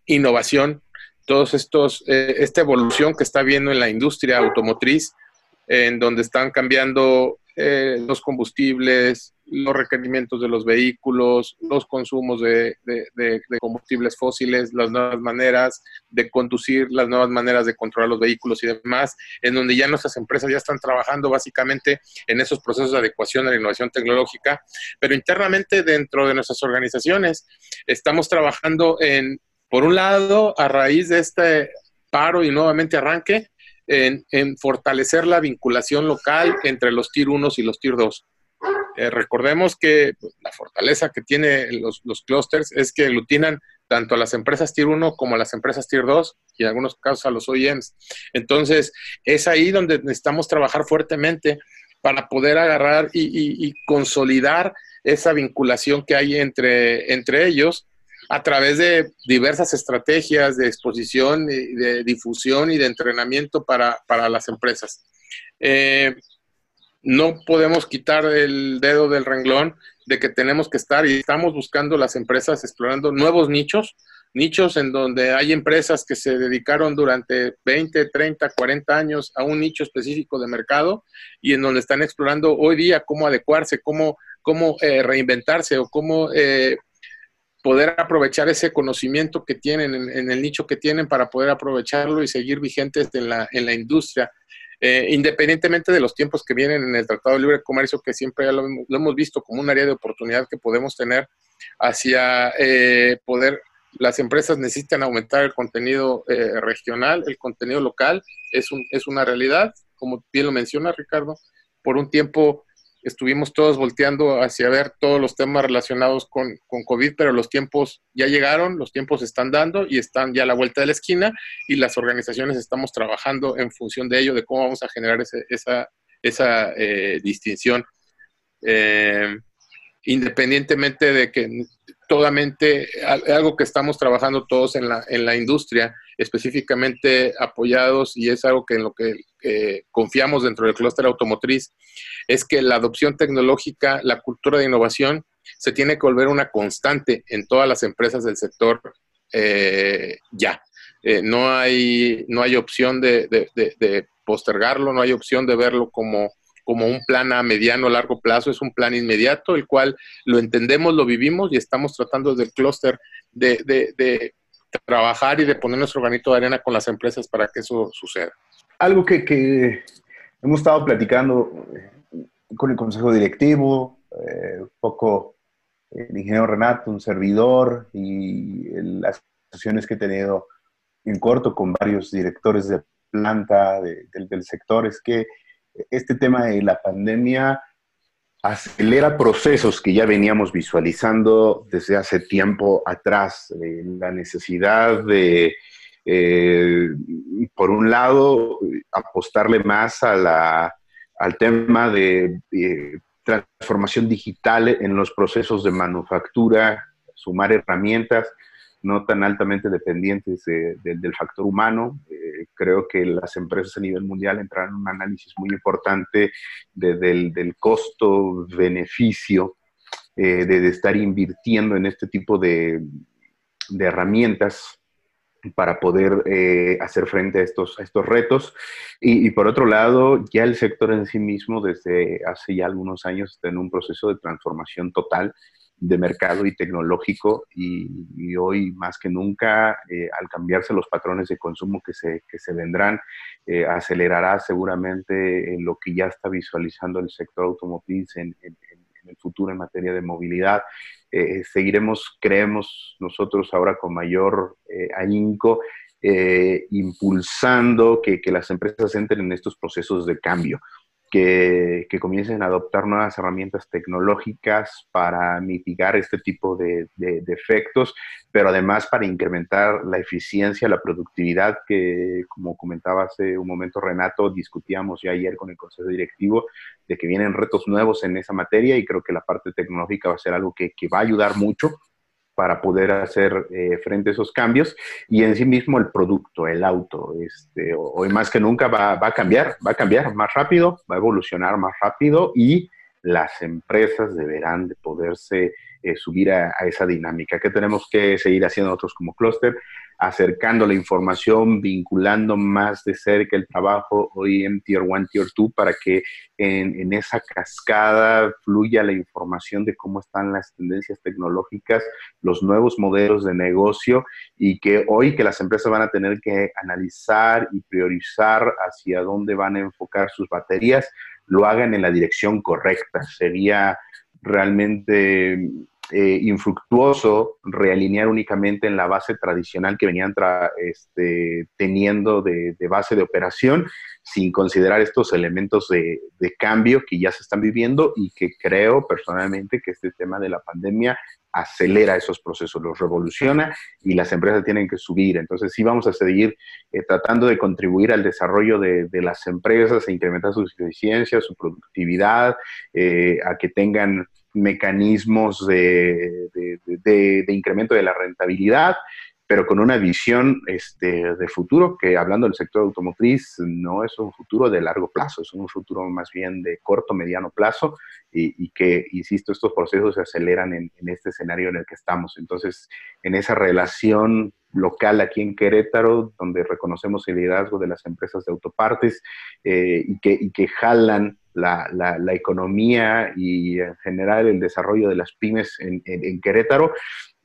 [SPEAKER 3] innovación todos estos, eh, esta evolución que está viendo en la industria automotriz, en donde están cambiando eh, los combustibles, los requerimientos de los vehículos, los consumos de, combustibles fósiles, las nuevas maneras de conducir, las nuevas maneras de controlar los vehículos y demás, en donde ya nuestras empresas ya están trabajando básicamente en esos procesos de adecuación a la innovación tecnológica, pero internamente dentro de nuestras organizaciones estamos trabajando en por un lado, a raíz de este paro y nuevamente arranque, en, fortalecer la vinculación local entre los Tier 1 y los Tier 2. Eh, recordemos que la fortaleza que tienen los, los clusters es que aglutinan tanto a las empresas Tier 1 como a las empresas Tier 2 y en algunos casos a los OEMs. Entonces, es ahí donde necesitamos trabajar fuertemente para poder agarrar y, y consolidar esa vinculación que hay entre, entre ellos a través de diversas estrategias de exposición, de difusión y de entrenamiento para, las empresas. Eh, no podemos quitar el dedo del renglón de que tenemos que estar y estamos buscando las empresas explorando nuevos nichos, nichos en donde hay empresas que se dedicaron durante 20, 30, 40 años a un nicho específico de mercado y en donde están explorando hoy día cómo adecuarse, cómo, cómo eh, reinventarse o cómo eh, poder aprovechar ese conocimiento que tienen en, el nicho que tienen para poder aprovecharlo y seguir vigentes en la, en la industria. Eh, independientemente de los tiempos que vienen en el Tratado de Libre Comercio, que siempre lo, hemos visto como un área de oportunidad que podemos tener hacia eh, poder, las empresas necesitan aumentar el contenido eh, regional, el contenido local, es, un, es una realidad, como bien lo menciona Ricardo, por un tiempo estuvimos todos volteando hacia ver todos los temas relacionados con, con, COVID, pero los tiempos ya llegaron, los tiempos están dando y están ya a la vuelta de la esquina y las organizaciones estamos trabajando en función de ello, de cómo vamos a generar esa, esa eh, distinción. Eh, independientemente de que totalmente algo que estamos trabajando todos en la, en la industria, específicamente apoyados, y es algo que en lo que confiamos dentro del clúster automotriz, es que la adopción tecnológica, la cultura de innovación se tiene que volver una constante en todas las empresas del sector eh, ya. Eh, no, hay, no hay opción de, postergarlo, no hay opción de verlo como, como un plan a mediano o largo plazo, es un plan inmediato, el cual lo entendemos, lo vivimos y estamos tratando del clúster de, trabajar y de poner nuestro granito de arena con las empresas para que eso suceda.
[SPEAKER 4] Algo que, que hemos estado platicando eh, con el consejo directivo, un poco el ingeniero Renato, un servidor y las sesiones que he tenido en corto con varios directores de planta del sector es que este tema de la pandemia acelera procesos que ya veníamos visualizando desde hace tiempo atrás. la necesidad de, eh, por un lado, apostarle más a la, al tema de transformación digital en los procesos de manufactura, sumar herramientas no tan altamente dependientes del factor humano. Eh, creo que las empresas a nivel mundial entraron en un análisis muy importante del, costo-beneficio eh, de, estar invirtiendo en este tipo de, herramientas para poder eh, hacer frente a estos, estos retos. Y, por otro lado, ya el sector en sí mismo desde hace ya algunos años está en un proceso de transformación total de mercado y tecnológico y, hoy más que nunca, eh, al cambiarse los patrones de consumo que se, que se vendrán, eh, acelerará seguramente en lo que ya está visualizando el sector automotriz en, el futuro en materia de movilidad. Eh, seguiremos, creemos nosotros ahora con mayor ahínco, impulsando que, que las empresas entren en estos procesos de cambio que, comiencen a adoptar nuevas herramientas tecnológicas para mitigar este tipo de, efectos, pero además para incrementar la eficiencia, la productividad, que como comentaba hace un momento Renato, discutíamos ya ayer con el Consejo Directivo, de que vienen retos nuevos en esa materia y creo que la parte tecnológica va a ser algo que, que va a ayudar mucho para poder hacer eh, frente a esos cambios. Y en sí mismo el producto, el auto, este, hoy más que nunca va, va, a cambiar, va a cambiar más rápido, va a evolucionar más rápido y las empresas deberán de poderse eh, subir a, esa dinámica. ¿Qué tenemos que seguir haciendo nosotros como clúster? acercando la información, vinculando más de cerca el trabajo hoy en Tier 1, Tier 2, para que en, esa cascada fluya la información de cómo están las tendencias tecnológicas, los nuevos modelos de negocio y que hoy que las empresas van a tener que analizar y priorizar hacia dónde van a enfocar sus baterías, lo hagan en la dirección correcta. Sería realmente eh, infructuoso realinear únicamente en la base tradicional que venían este, teniendo de, base de operación, sin considerar estos elementos de, cambio que ya se están viviendo y que creo personalmente que este tema de la pandemia acelera esos procesos, los revoluciona y las empresas tienen que subir. Entonces sí vamos a seguir eh, tratando de contribuir al desarrollo de, las empresas, a incrementar su eficiencia, su productividad, eh, a que tengan mecanismos de, incremento de la rentabilidad, pero con una visión este, de futuro que hablando del sector automotriz no es un futuro de largo plazo, es un futuro más bien de corto, mediano plazo y, que, insisto, estos procesos se aceleran en, este escenario en el que estamos. Entonces, en esa relación local aquí en Querétaro, donde reconocemos el liderazgo de las empresas de autopartes eh, y, que, y que jalan la, economía y en general el desarrollo de las pymes en, en, Querétaro,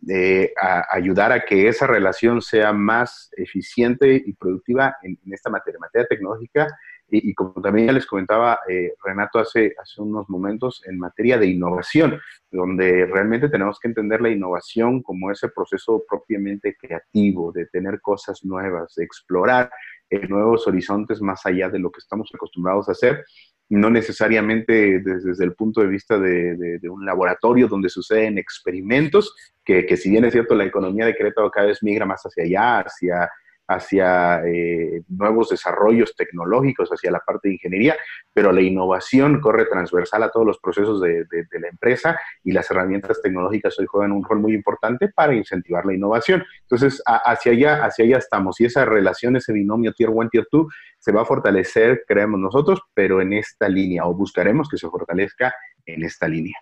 [SPEAKER 4] eh, a ayudar a que esa relación sea más eficiente y productiva en, esta materia, materia tecnológica. Y, como también ya les comentaba eh, Renato hace, hace unos momentos, en materia de innovación, donde realmente tenemos que entender la innovación como ese proceso propiamente creativo, de tener cosas nuevas, de explorar eh, nuevos horizontes más allá de lo que estamos acostumbrados a hacer no necesariamente desde, el punto de vista de, un laboratorio donde suceden experimentos, que, que, si bien es cierto, la economía de Querétaro cada vez migra más hacia allá, hacia hacia eh, nuevos desarrollos tecnológicos, hacia la parte de ingeniería, pero la innovación corre transversal a todos los procesos de, la empresa y las herramientas tecnológicas hoy juegan un rol muy importante para incentivar la innovación. Entonces, hacia allá, hacia allá estamos y esa relación, ese binomio Tier 1, Tier 2, se va a fortalecer, creemos nosotros, pero en esta línea, o buscaremos que se fortalezca en esta línea.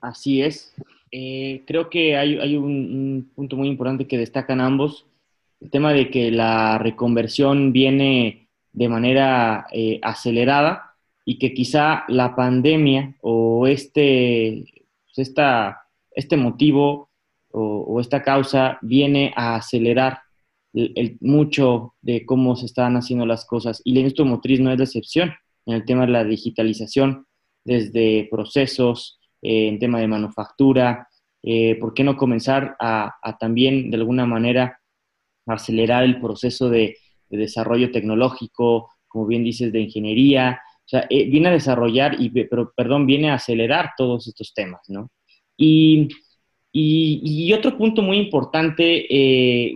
[SPEAKER 5] Así es. eh, creo que hay, un, punto muy importante que destacan ambos, el tema de que la reconversión viene de manera eh, acelerada y que quizá la pandemia o este, pues esta, este motivo o, esta causa viene a acelerar el, mucho de cómo se están haciendo las cosas. Y la industria motriz no es la excepción en el tema de la digitalización, desde procesos, eh, en tema de manufactura, eh, ¿por qué no comenzar a, también de alguna manera acelerar el proceso de, desarrollo tecnológico, como bien dices, de ingeniería? O sea, eh, viene a desarrollar, y, pero, perdón, viene a acelerar todos estos temas, ¿no? Y, otro punto muy importante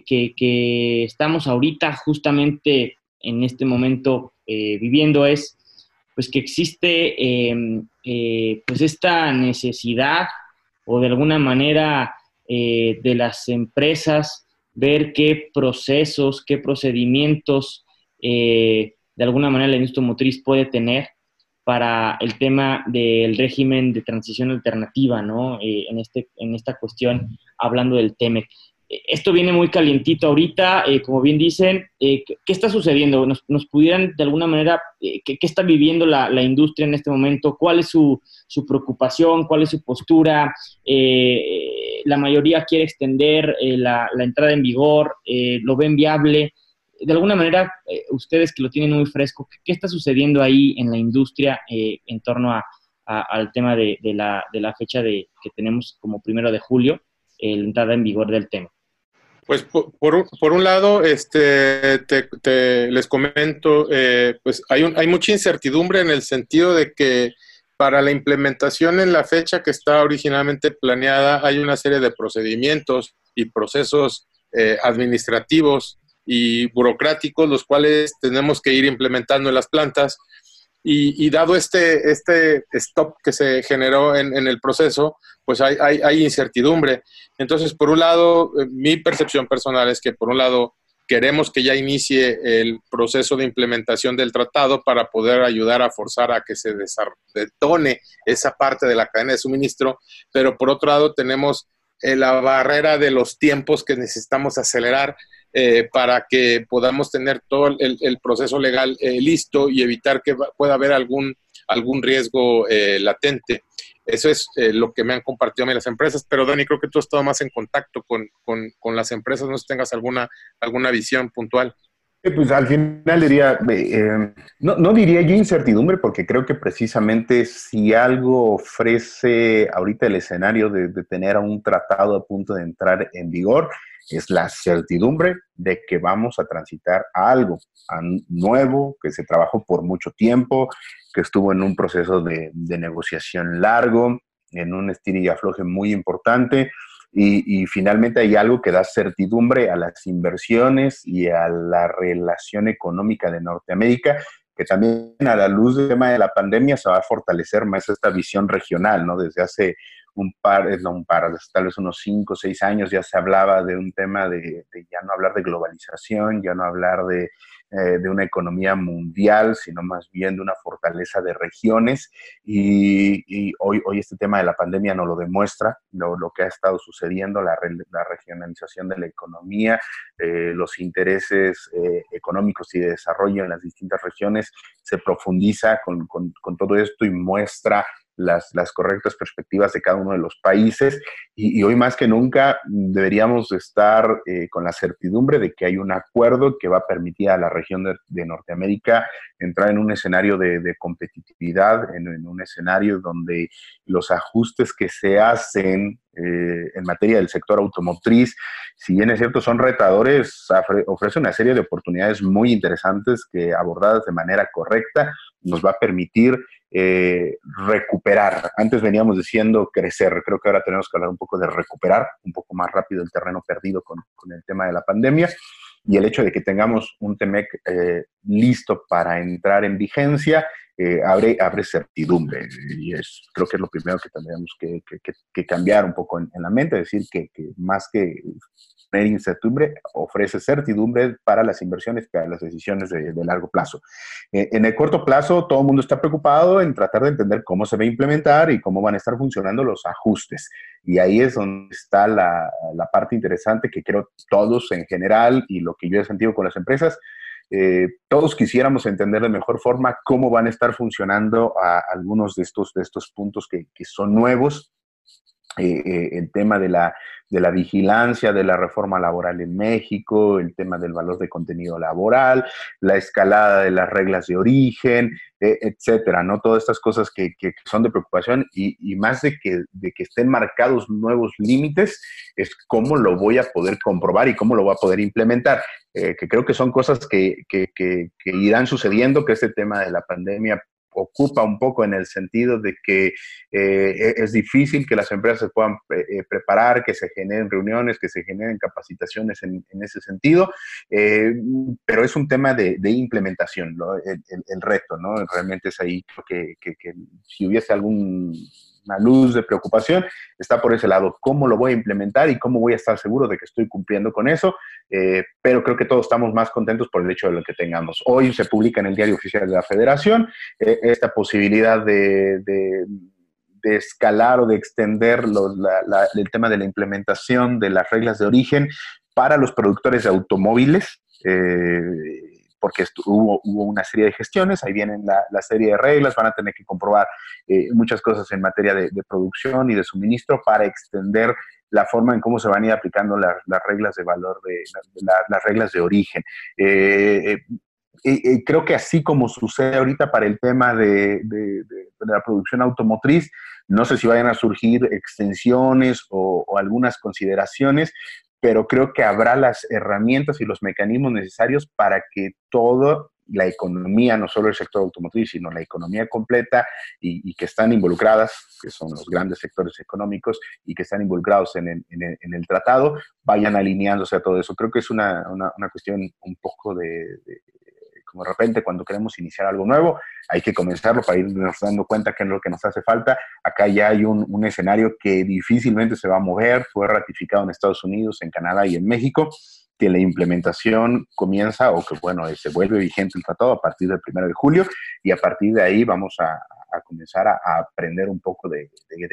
[SPEAKER 5] que, estamos ahorita justamente en este momento viviendo es pues que existe em, eh, pues esta necesidad o de alguna manera eh, de las empresas ver qué procesos, qué procedimientos eh, de alguna manera la industria motriz puede tener para el tema del régimen de transición alternativa, ¿no? en, este, en esta cuestión, hablando del TEMEC esto viene muy calientito ahorita, eh, como bien dicen, eh, ¿qué, está sucediendo? ¿Nos, pudieran de alguna manera, eh, ¿qué, está viviendo la, industria en este momento? ¿Cuál es su, preocupación? ¿Cuál es su postura? la mayoría quiere extender la, entrada en vigor, lo ven viable. De alguna manera, ustedes que lo tienen muy fresco, ¿qué, está sucediendo ahí en la industria en torno al tema de, la, fecha de, que tenemos como primero de julio, la entrada en vigor del tema?
[SPEAKER 3] Pues por, por, un lado, este, te, les comento, eh, pues hay, un, hay mucha incertidumbre en el sentido de que para la implementación en la fecha que está originalmente planeada hay una serie de procedimientos y procesos eh, administrativos y burocráticos los cuales tenemos que ir implementando en las plantas y, dado este, este stop que se generó en, el proceso, pues hay, hay, hay, incertidumbre. Entonces, por un lado, eh, mi percepción personal es que, por un lado, queremos que ya inicie el proceso de implementación del tratado para poder ayudar a forzar a que se detone esa parte de la cadena de suministro, pero por otro lado tenemos eh, la barrera de los tiempos que necesitamos acelerar eh, para que podamos tener todo el, proceso legal eh, listo y evitar que pueda haber algún, algún riesgo eh, latente. Eso es lo que me han compartido a mí las empresas, pero Dani, creo que tú has estado más en contacto con, con, con las empresas, no sé si tengas alguna, alguna visión puntual.
[SPEAKER 4] Pues al final diría, no, no, diría yo incertidumbre, porque creo que precisamente si algo ofrece ahorita el escenario de, de tener un tratado a punto de entrar en vigor, es la certidumbre de que vamos a transitar a algo nuevo, que se trabajó por mucho tiempo, que estuvo en un proceso de, negociación largo, en un estilo y afloje muy importante. Y, finalmente hay algo que da certidumbre a las inversiones y a la relación económica de Norteamérica, que también a la luz del tema de la pandemia se va a fortalecer más esta visión regional, ¿no? Desde hace un par, es no un par, tal vez unos cinco o seis años ya se hablaba de un tema de, ya no hablar de globalización, ya no hablar de, eh, de, una economía mundial, sino más bien de una fortaleza de regiones. Y, hoy, hoy este tema de la pandemia nos lo demuestra, lo, lo que ha estado sucediendo, la, la regionalización de la economía, eh, los intereses eh, económicos y de desarrollo en las distintas regiones se profundiza con, con, con todo esto y muestra las, correctas perspectivas de cada uno de los países. Y, hoy más que nunca deberíamos estar eh, con la certidumbre de que hay un acuerdo que va a permitir a la región de, Norteamérica entrar en un escenario de, competitividad, en, un escenario donde los ajustes que se hacen eh, en materia del sector automotriz, si bien es cierto, son retadores, ofrece una serie de oportunidades muy interesantes que abordadas de manera correcta nos va a permitir eh, recuperar. Antes veníamos diciendo crecer, creo que ahora tenemos que hablar un poco de recuperar un poco más rápido el terreno perdido con, el tema de la pandemia y el hecho de que tengamos un TEMEC eh, listo para entrar en vigencia eh, abre, abre certidumbre. Y es, creo que es lo primero que tendríamos que, que, cambiar un poco en, la mente, decir que, más que tener incertidumbre, ofrece certidumbre para las inversiones, para las decisiones de, largo plazo. Eh, en el corto plazo, todo el mundo está preocupado en tratar de entender cómo se va a implementar y cómo van a estar funcionando los ajustes. Y ahí es donde está la, la parte interesante que creo todos en general y lo que yo he sentido con las empresas, eh, todos quisiéramos entender de mejor forma cómo van a estar funcionando a algunos de estos, de estos puntos que, que son nuevos. Eh, eh, el tema de la de la vigilancia de la reforma laboral en México, el tema del valor de contenido laboral, la escalada de las reglas de origen, e, etcétera, ¿no? Todas estas cosas que, son de preocupación y, más de que, de que estén marcados nuevos límites, es cómo lo voy a poder comprobar y cómo lo voy a poder implementar. Eh, que creo que son cosas que, que, irán sucediendo, que este tema de la pandemia ocupa un poco en el sentido de que eh, es difícil que las empresas se puedan eh, eh, preparar, que se generen reuniones, que se generen capacitaciones en, ese sentido, pero es un tema de, implementación, el, reto, ¿no? Realmente es ahí que si hubiese algún una luz de preocupación está por ese lado. ¿Cómo lo voy a implementar y cómo voy a estar seguro de que estoy cumpliendo con eso? Eh, pero creo que todos estamos más contentos por el hecho de lo que tengamos. Hoy se publica en el Diario Oficial de la Federación eh, esta posibilidad de, de, escalar o de extender el tema de la implementación de las reglas de origen para los productores de automóviles. Eh, porque hubo, hubo, una serie de gestiones, ahí vienen la, serie de reglas, van a tener que comprobar eh, muchas cosas en materia de, producción y de suministro para extender la forma en cómo se van a ir aplicando las reglas de valor, de, las reglas de origen. Eh, eh, creo que así como sucede ahorita para el tema de, la producción automotriz, no sé si vayan a surgir extensiones o algunas consideraciones, pero creo que habrá las herramientas y los mecanismos necesarios para que toda la economía, no solo el sector automotriz, sino la economía completa y, que están involucradas, que son los grandes sectores económicos y que están involucrados en el, tratado, vayan alineándose a todo eso. Creo que es una, cuestión un poco de, de repente cuando queremos iniciar algo nuevo, hay que comenzarlo para irnos dando cuenta qué es lo que nos hace falta. Acá ya hay un escenario que difícilmente se va a mover, fue ratificado en Estados Unidos, en Canadá y en México que la implementación comienza o que, bueno, se vuelve vigente el tratado a partir del 1 de julio y a partir de ahí vamos a, comenzar a, aprender un poco de,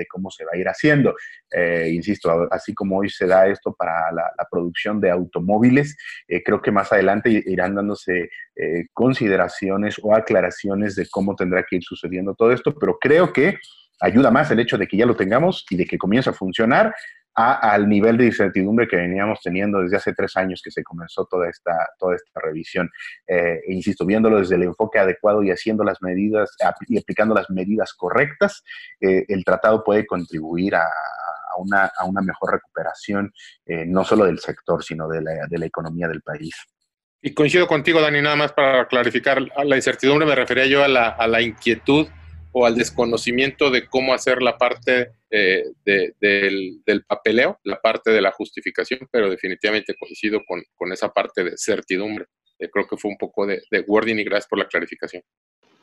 [SPEAKER 4] cómo se va a ir haciendo. Eh, insisto, así como hoy se da esto para la, producción de automóviles, eh, creo que más adelante irán dándose eh, consideraciones o aclaraciones de cómo tendrá que ir sucediendo todo esto, pero creo que ayuda más el hecho de que ya lo tengamos y de que comience a funcionar al nivel de incertidumbre que veníamos teniendo desde hace tres años que se comenzó toda esta, toda esta revisión. Eh, e insisto, viéndolo desde el enfoque adecuado y haciendo las medidas y aplicando las medidas correctas, eh, el tratado puede contribuir a, una, a una, mejor recuperación, eh, no solo del sector, sino de la, de la economía del país.
[SPEAKER 3] Y coincido contigo, Dani, nada más para clarificar, a la incertidumbre me refería yo a la, a la inquietud o al desconocimiento de cómo hacer la parte eh, del, papeleo, la parte de la justificación, pero definitivamente coincido con, esa parte de certidumbre. Eh, creo que fue un poco de, wording y gracias por la clarificación.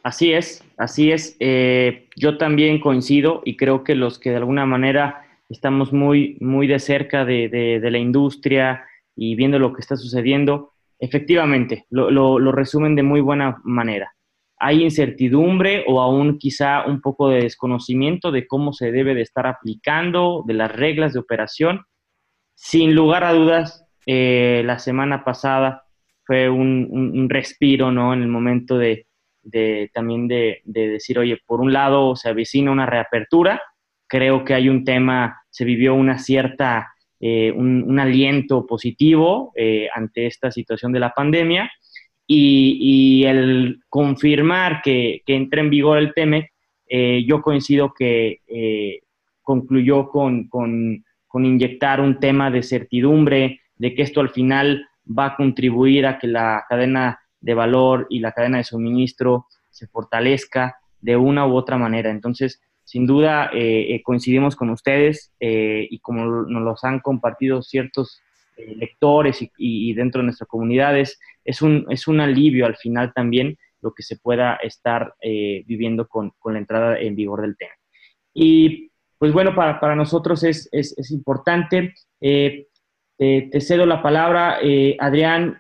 [SPEAKER 5] Así es, así es. Eh, yo también coincido y creo que los que de alguna manera estamos muy, muy de cerca de, de la industria y viendo lo que está sucediendo, efectivamente, lo, lo resumen de muy buena manera hay incertidumbre o aún quizá un poco de desconocimiento de cómo se debe de estar aplicando, de las reglas de operación. Sin lugar a dudas, eh, la semana pasada fue un, respiro, ¿no? En el momento de, también de, decir, oye, por un lado se avecina una reapertura, creo que hay un tema, se vivió una cierta, eh, un, aliento positivo eh, ante esta situación de la pandemia, y, el confirmar que, que entre en vigor el TEMEC, eh, yo coincido que eh, concluyó con, con, con, inyectar un tema de certidumbre, de que esto al final va a contribuir a que la cadena de valor y la cadena de suministro se fortalezca de una u otra manera. Entonces, sin duda, eh, coincidimos con ustedes y como nos los han compartido ciertos lectores y, dentro de nuestras comunidades, es un, es un alivio al final también lo que se pueda estar eh, viviendo con, la entrada en vigor del tema. Y pues bueno, para, nosotros es, importante. Eh, te cedo la palabra, Adrián,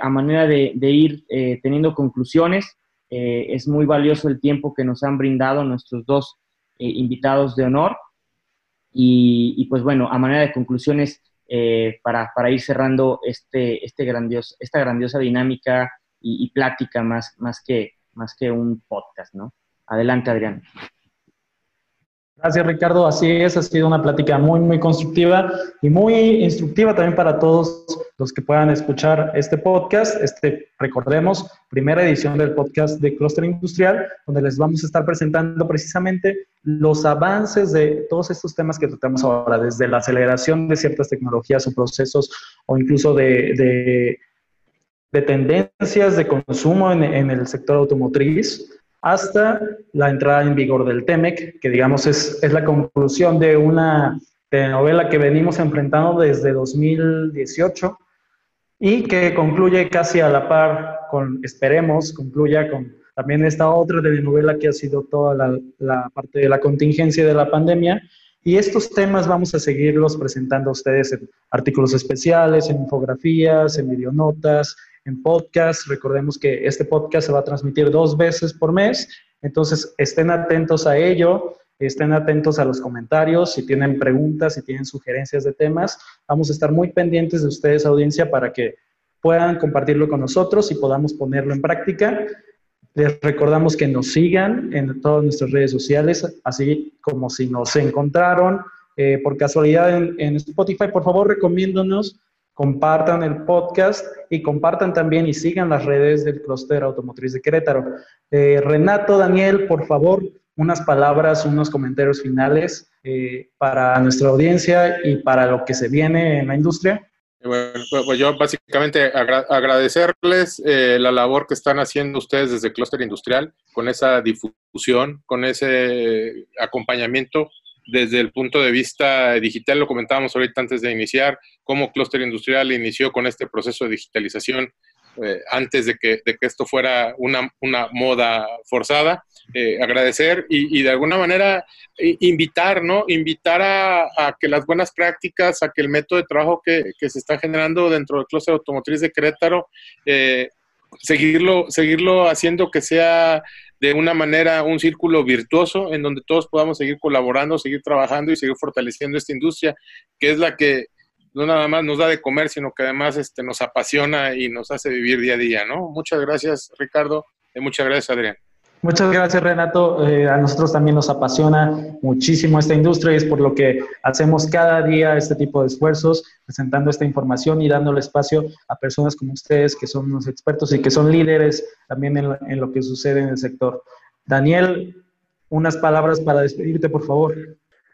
[SPEAKER 5] a manera de, ir teniendo conclusiones. es muy valioso el tiempo que nos han brindado nuestros dos invitados de honor. Y, pues bueno, a manera de conclusiones, para, ir cerrando este, este grandioso, esta grandiosa dinámica y, plática más, más, que, más que un podcast, ¿no? Adelante, Adrián.
[SPEAKER 2] Gracias, Ricardo. Así es, ha sido una plática muy, muy constructiva y muy instructiva también para todos los que puedan escuchar este podcast. Este, recordemos, primera edición del podcast de Cluster Industrial, donde les vamos a estar presentando precisamente los avances de todos estos temas que tratamos ahora, desde la aceleración de ciertas tecnologías o procesos o incluso de de tendencias de consumo en, el sector automotriz hasta la entrada en vigor del TEMEC, que digamos es, es la conclusión de una telenovela que venimos enfrentando desde 2018 y que concluye casi a la par con, esperemos, concluya con también esta otra telenovela que ha sido toda la, la parte de la contingencia de la pandemia. Y estos temas vamos a seguirlos presentando a ustedes en artículos especiales, en infografías, en videonotas, en podcast. Recordemos que este podcast se va a transmitir dos veces por mes, entonces estén atentos a ello, estén atentos a los comentarios, si tienen preguntas, si tienen sugerencias de temas, vamos a estar muy pendientes de ustedes, audiencia, para que puedan compartirlo con nosotros y podamos ponerlo en práctica. Les recordamos que nos sigan en todas nuestras redes sociales, así como si nos encontraron eh, por casualidad en, Spotify, por favor recomiéndonos compartan el podcast y compartan también y sigan las redes del clúster automotriz de Querétaro. Eh, Renato, Daniel, por favor, unas palabras, unos comentarios finales eh, para nuestra audiencia y para lo que se viene en la industria.
[SPEAKER 3] Bueno, pues, pues yo básicamente agradecerles eh, la labor que están haciendo ustedes desde Clúster Industrial con esa difusión, con ese acompañamiento desde el punto de vista digital, lo comentábamos ahorita antes de iniciar, cómo Cluster Industrial inició con este proceso de digitalización eh, antes de que, de que, esto fuera una, una moda forzada. Eh, agradecer y, de alguna manera invitar, ¿no? Invitar a, que las buenas prácticas, a que el método de trabajo que, que se está generando dentro del clúster automotriz de Querétaro, eh, seguirlo, seguirlo haciendo que sea de una manera un círculo virtuoso en donde todos podamos seguir colaborando, seguir trabajando y seguir fortaleciendo esta industria, que es la que no nada más nos da de comer, sino que además este, nos apasiona y nos hace vivir día a día, ¿no? Muchas gracias, Ricardo, y muchas gracias, Adrián.
[SPEAKER 2] Muchas gracias, Renato. Eh, a nosotros también nos apasiona muchísimo esta industria y es por lo que hacemos cada día este tipo de esfuerzos, presentando esta información y dándole espacio a personas como ustedes que son unos expertos y que son líderes también en, lo que sucede en el sector. Daniel, unas palabras para despedirte, por favor.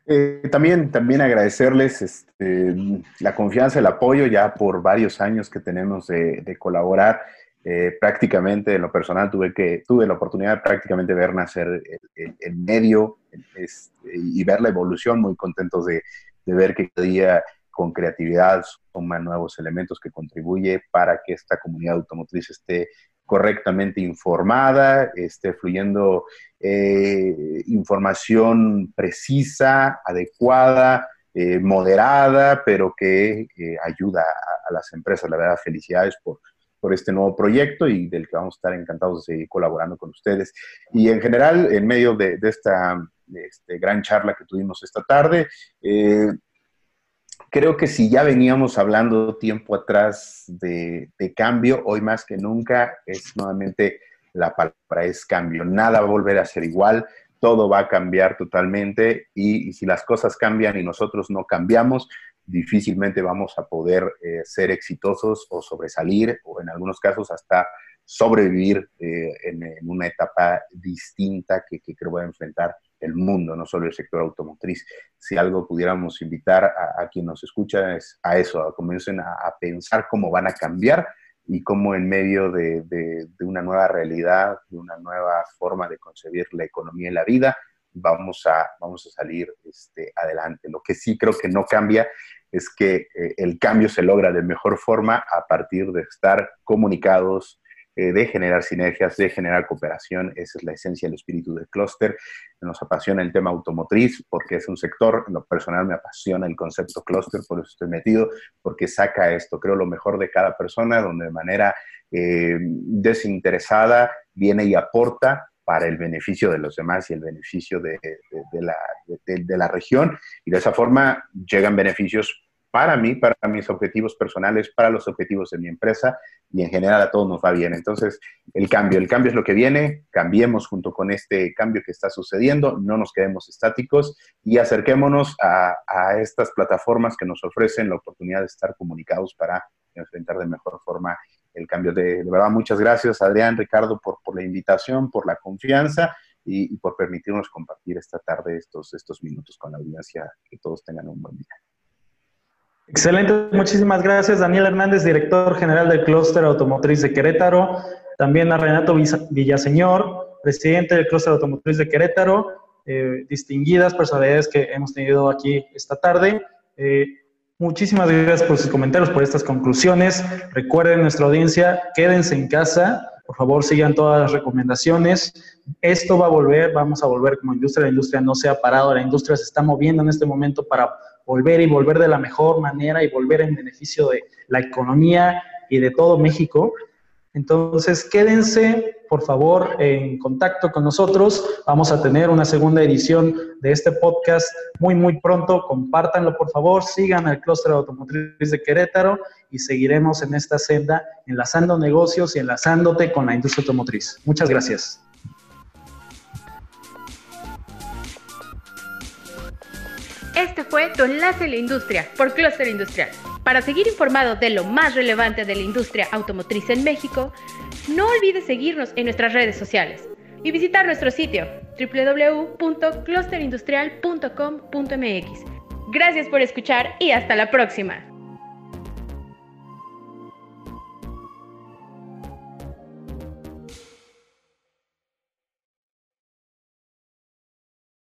[SPEAKER 4] Eh, también, también agradecerles este, la confianza, el apoyo ya por varios años que tenemos de, colaborar. Eh, prácticamente en lo personal tuve que tuve la oportunidad de prácticamente ver nacer el, medio este, y ver la evolución, muy contentos de, ver que cada día con creatividad suman nuevos elementos que contribuye para que esta comunidad automotriz esté correctamente informada, esté fluyendo eh, información precisa, adecuada, eh, moderada, pero que ayuda a, las empresas. La verdad, felicidades por, por este nuevo proyecto y del que vamos a estar encantados de seguir colaborando con ustedes. Y en general, en medio de, esta este, gran charla que tuvimos esta tarde, eh, creo que si ya veníamos hablando tiempo atrás de, cambio, hoy más que nunca es nuevamente la palabra es cambio. Nada va a volver a ser igual, todo va a cambiar totalmente y, si las cosas cambian y nosotros no cambiamos, difícilmente vamos a poder eh, ser exitosos o sobresalir o en algunos casos hasta sobrevivir eh, en, una etapa distinta que, creo va a enfrentar el mundo, no solo el sector automotriz. Si algo pudiéramos invitar a, quien nos escucha es a eso, a comiencen a, pensar cómo van a cambiar y cómo en medio de, de, una nueva realidad, de una nueva forma de concebir la economía y la vida, vamos a, vamos a salir este, adelante. Lo que sí creo que no cambia es que eh, el cambio se logra de mejor forma a partir de estar comunicados, eh, de generar sinergias, de generar cooperación. Esa es la esencia del espíritu del clúster. Nos apasiona el tema automotriz porque es un sector, en lo personal me apasiona el concepto clúster, por eso estoy metido, porque saca esto, creo, lo mejor de cada persona, donde de manera eh, desinteresada viene y aporta para el beneficio de los demás y el beneficio de, la, de, la, región. Y de esa forma llegan beneficios para mí, para mis objetivos personales, para los objetivos de mi empresa y en general a todos nos va bien. Entonces, el cambio, el cambio es lo que viene, cambiemos junto con este cambio que está sucediendo, no nos quedemos estáticos y acerquémonos a, a estas plataformas que nos ofrecen la oportunidad de estar comunicados para enfrentar de mejor forma el cambio. De, de verdad, muchas gracias, Adrián, Ricardo, por, por la invitación, por la confianza y, por permitirnos compartir esta tarde estos, estos minutos con la audiencia. Que todos tengan un buen día.
[SPEAKER 2] Excelente, muchísimas gracias. Daniel Hernández, director general del Clúster Automotriz de Querétaro. También a Renato Villaseñor, presidente del Clúster Automotriz de Querétaro. Eh, distinguidas personalidades que hemos tenido aquí esta tarde. Eh, Muchísimas gracias por sus comentarios, por estas conclusiones. Recuerden nuestra audiencia, quédense en casa, por favor sigan todas las recomendaciones. Esto va a volver, vamos a volver como industria, la industria no se ha parado, la industria se está moviendo en este momento para volver y volver de la mejor manera y volver en beneficio de la economía y de todo México. Entonces, quédense, por favor, en contacto con nosotros. Vamos a tener una segunda edición de este podcast muy, muy pronto. Compártanlo, por favor. Sigan al Clúster Automotriz de Querétaro y seguiremos en esta senda enlazando negocios y enlazándote con la industria automotriz. Muchas gracias.
[SPEAKER 1] Este fue Tu Enlace a la Industria por Cluster Industrial. Para seguir informado de lo más relevante de la industria automotriz en México, no olvides seguirnos en nuestras redes sociales y visitar nuestro sitio www.clusterindustrial.com.mx. Gracias por escuchar y hasta la próxima.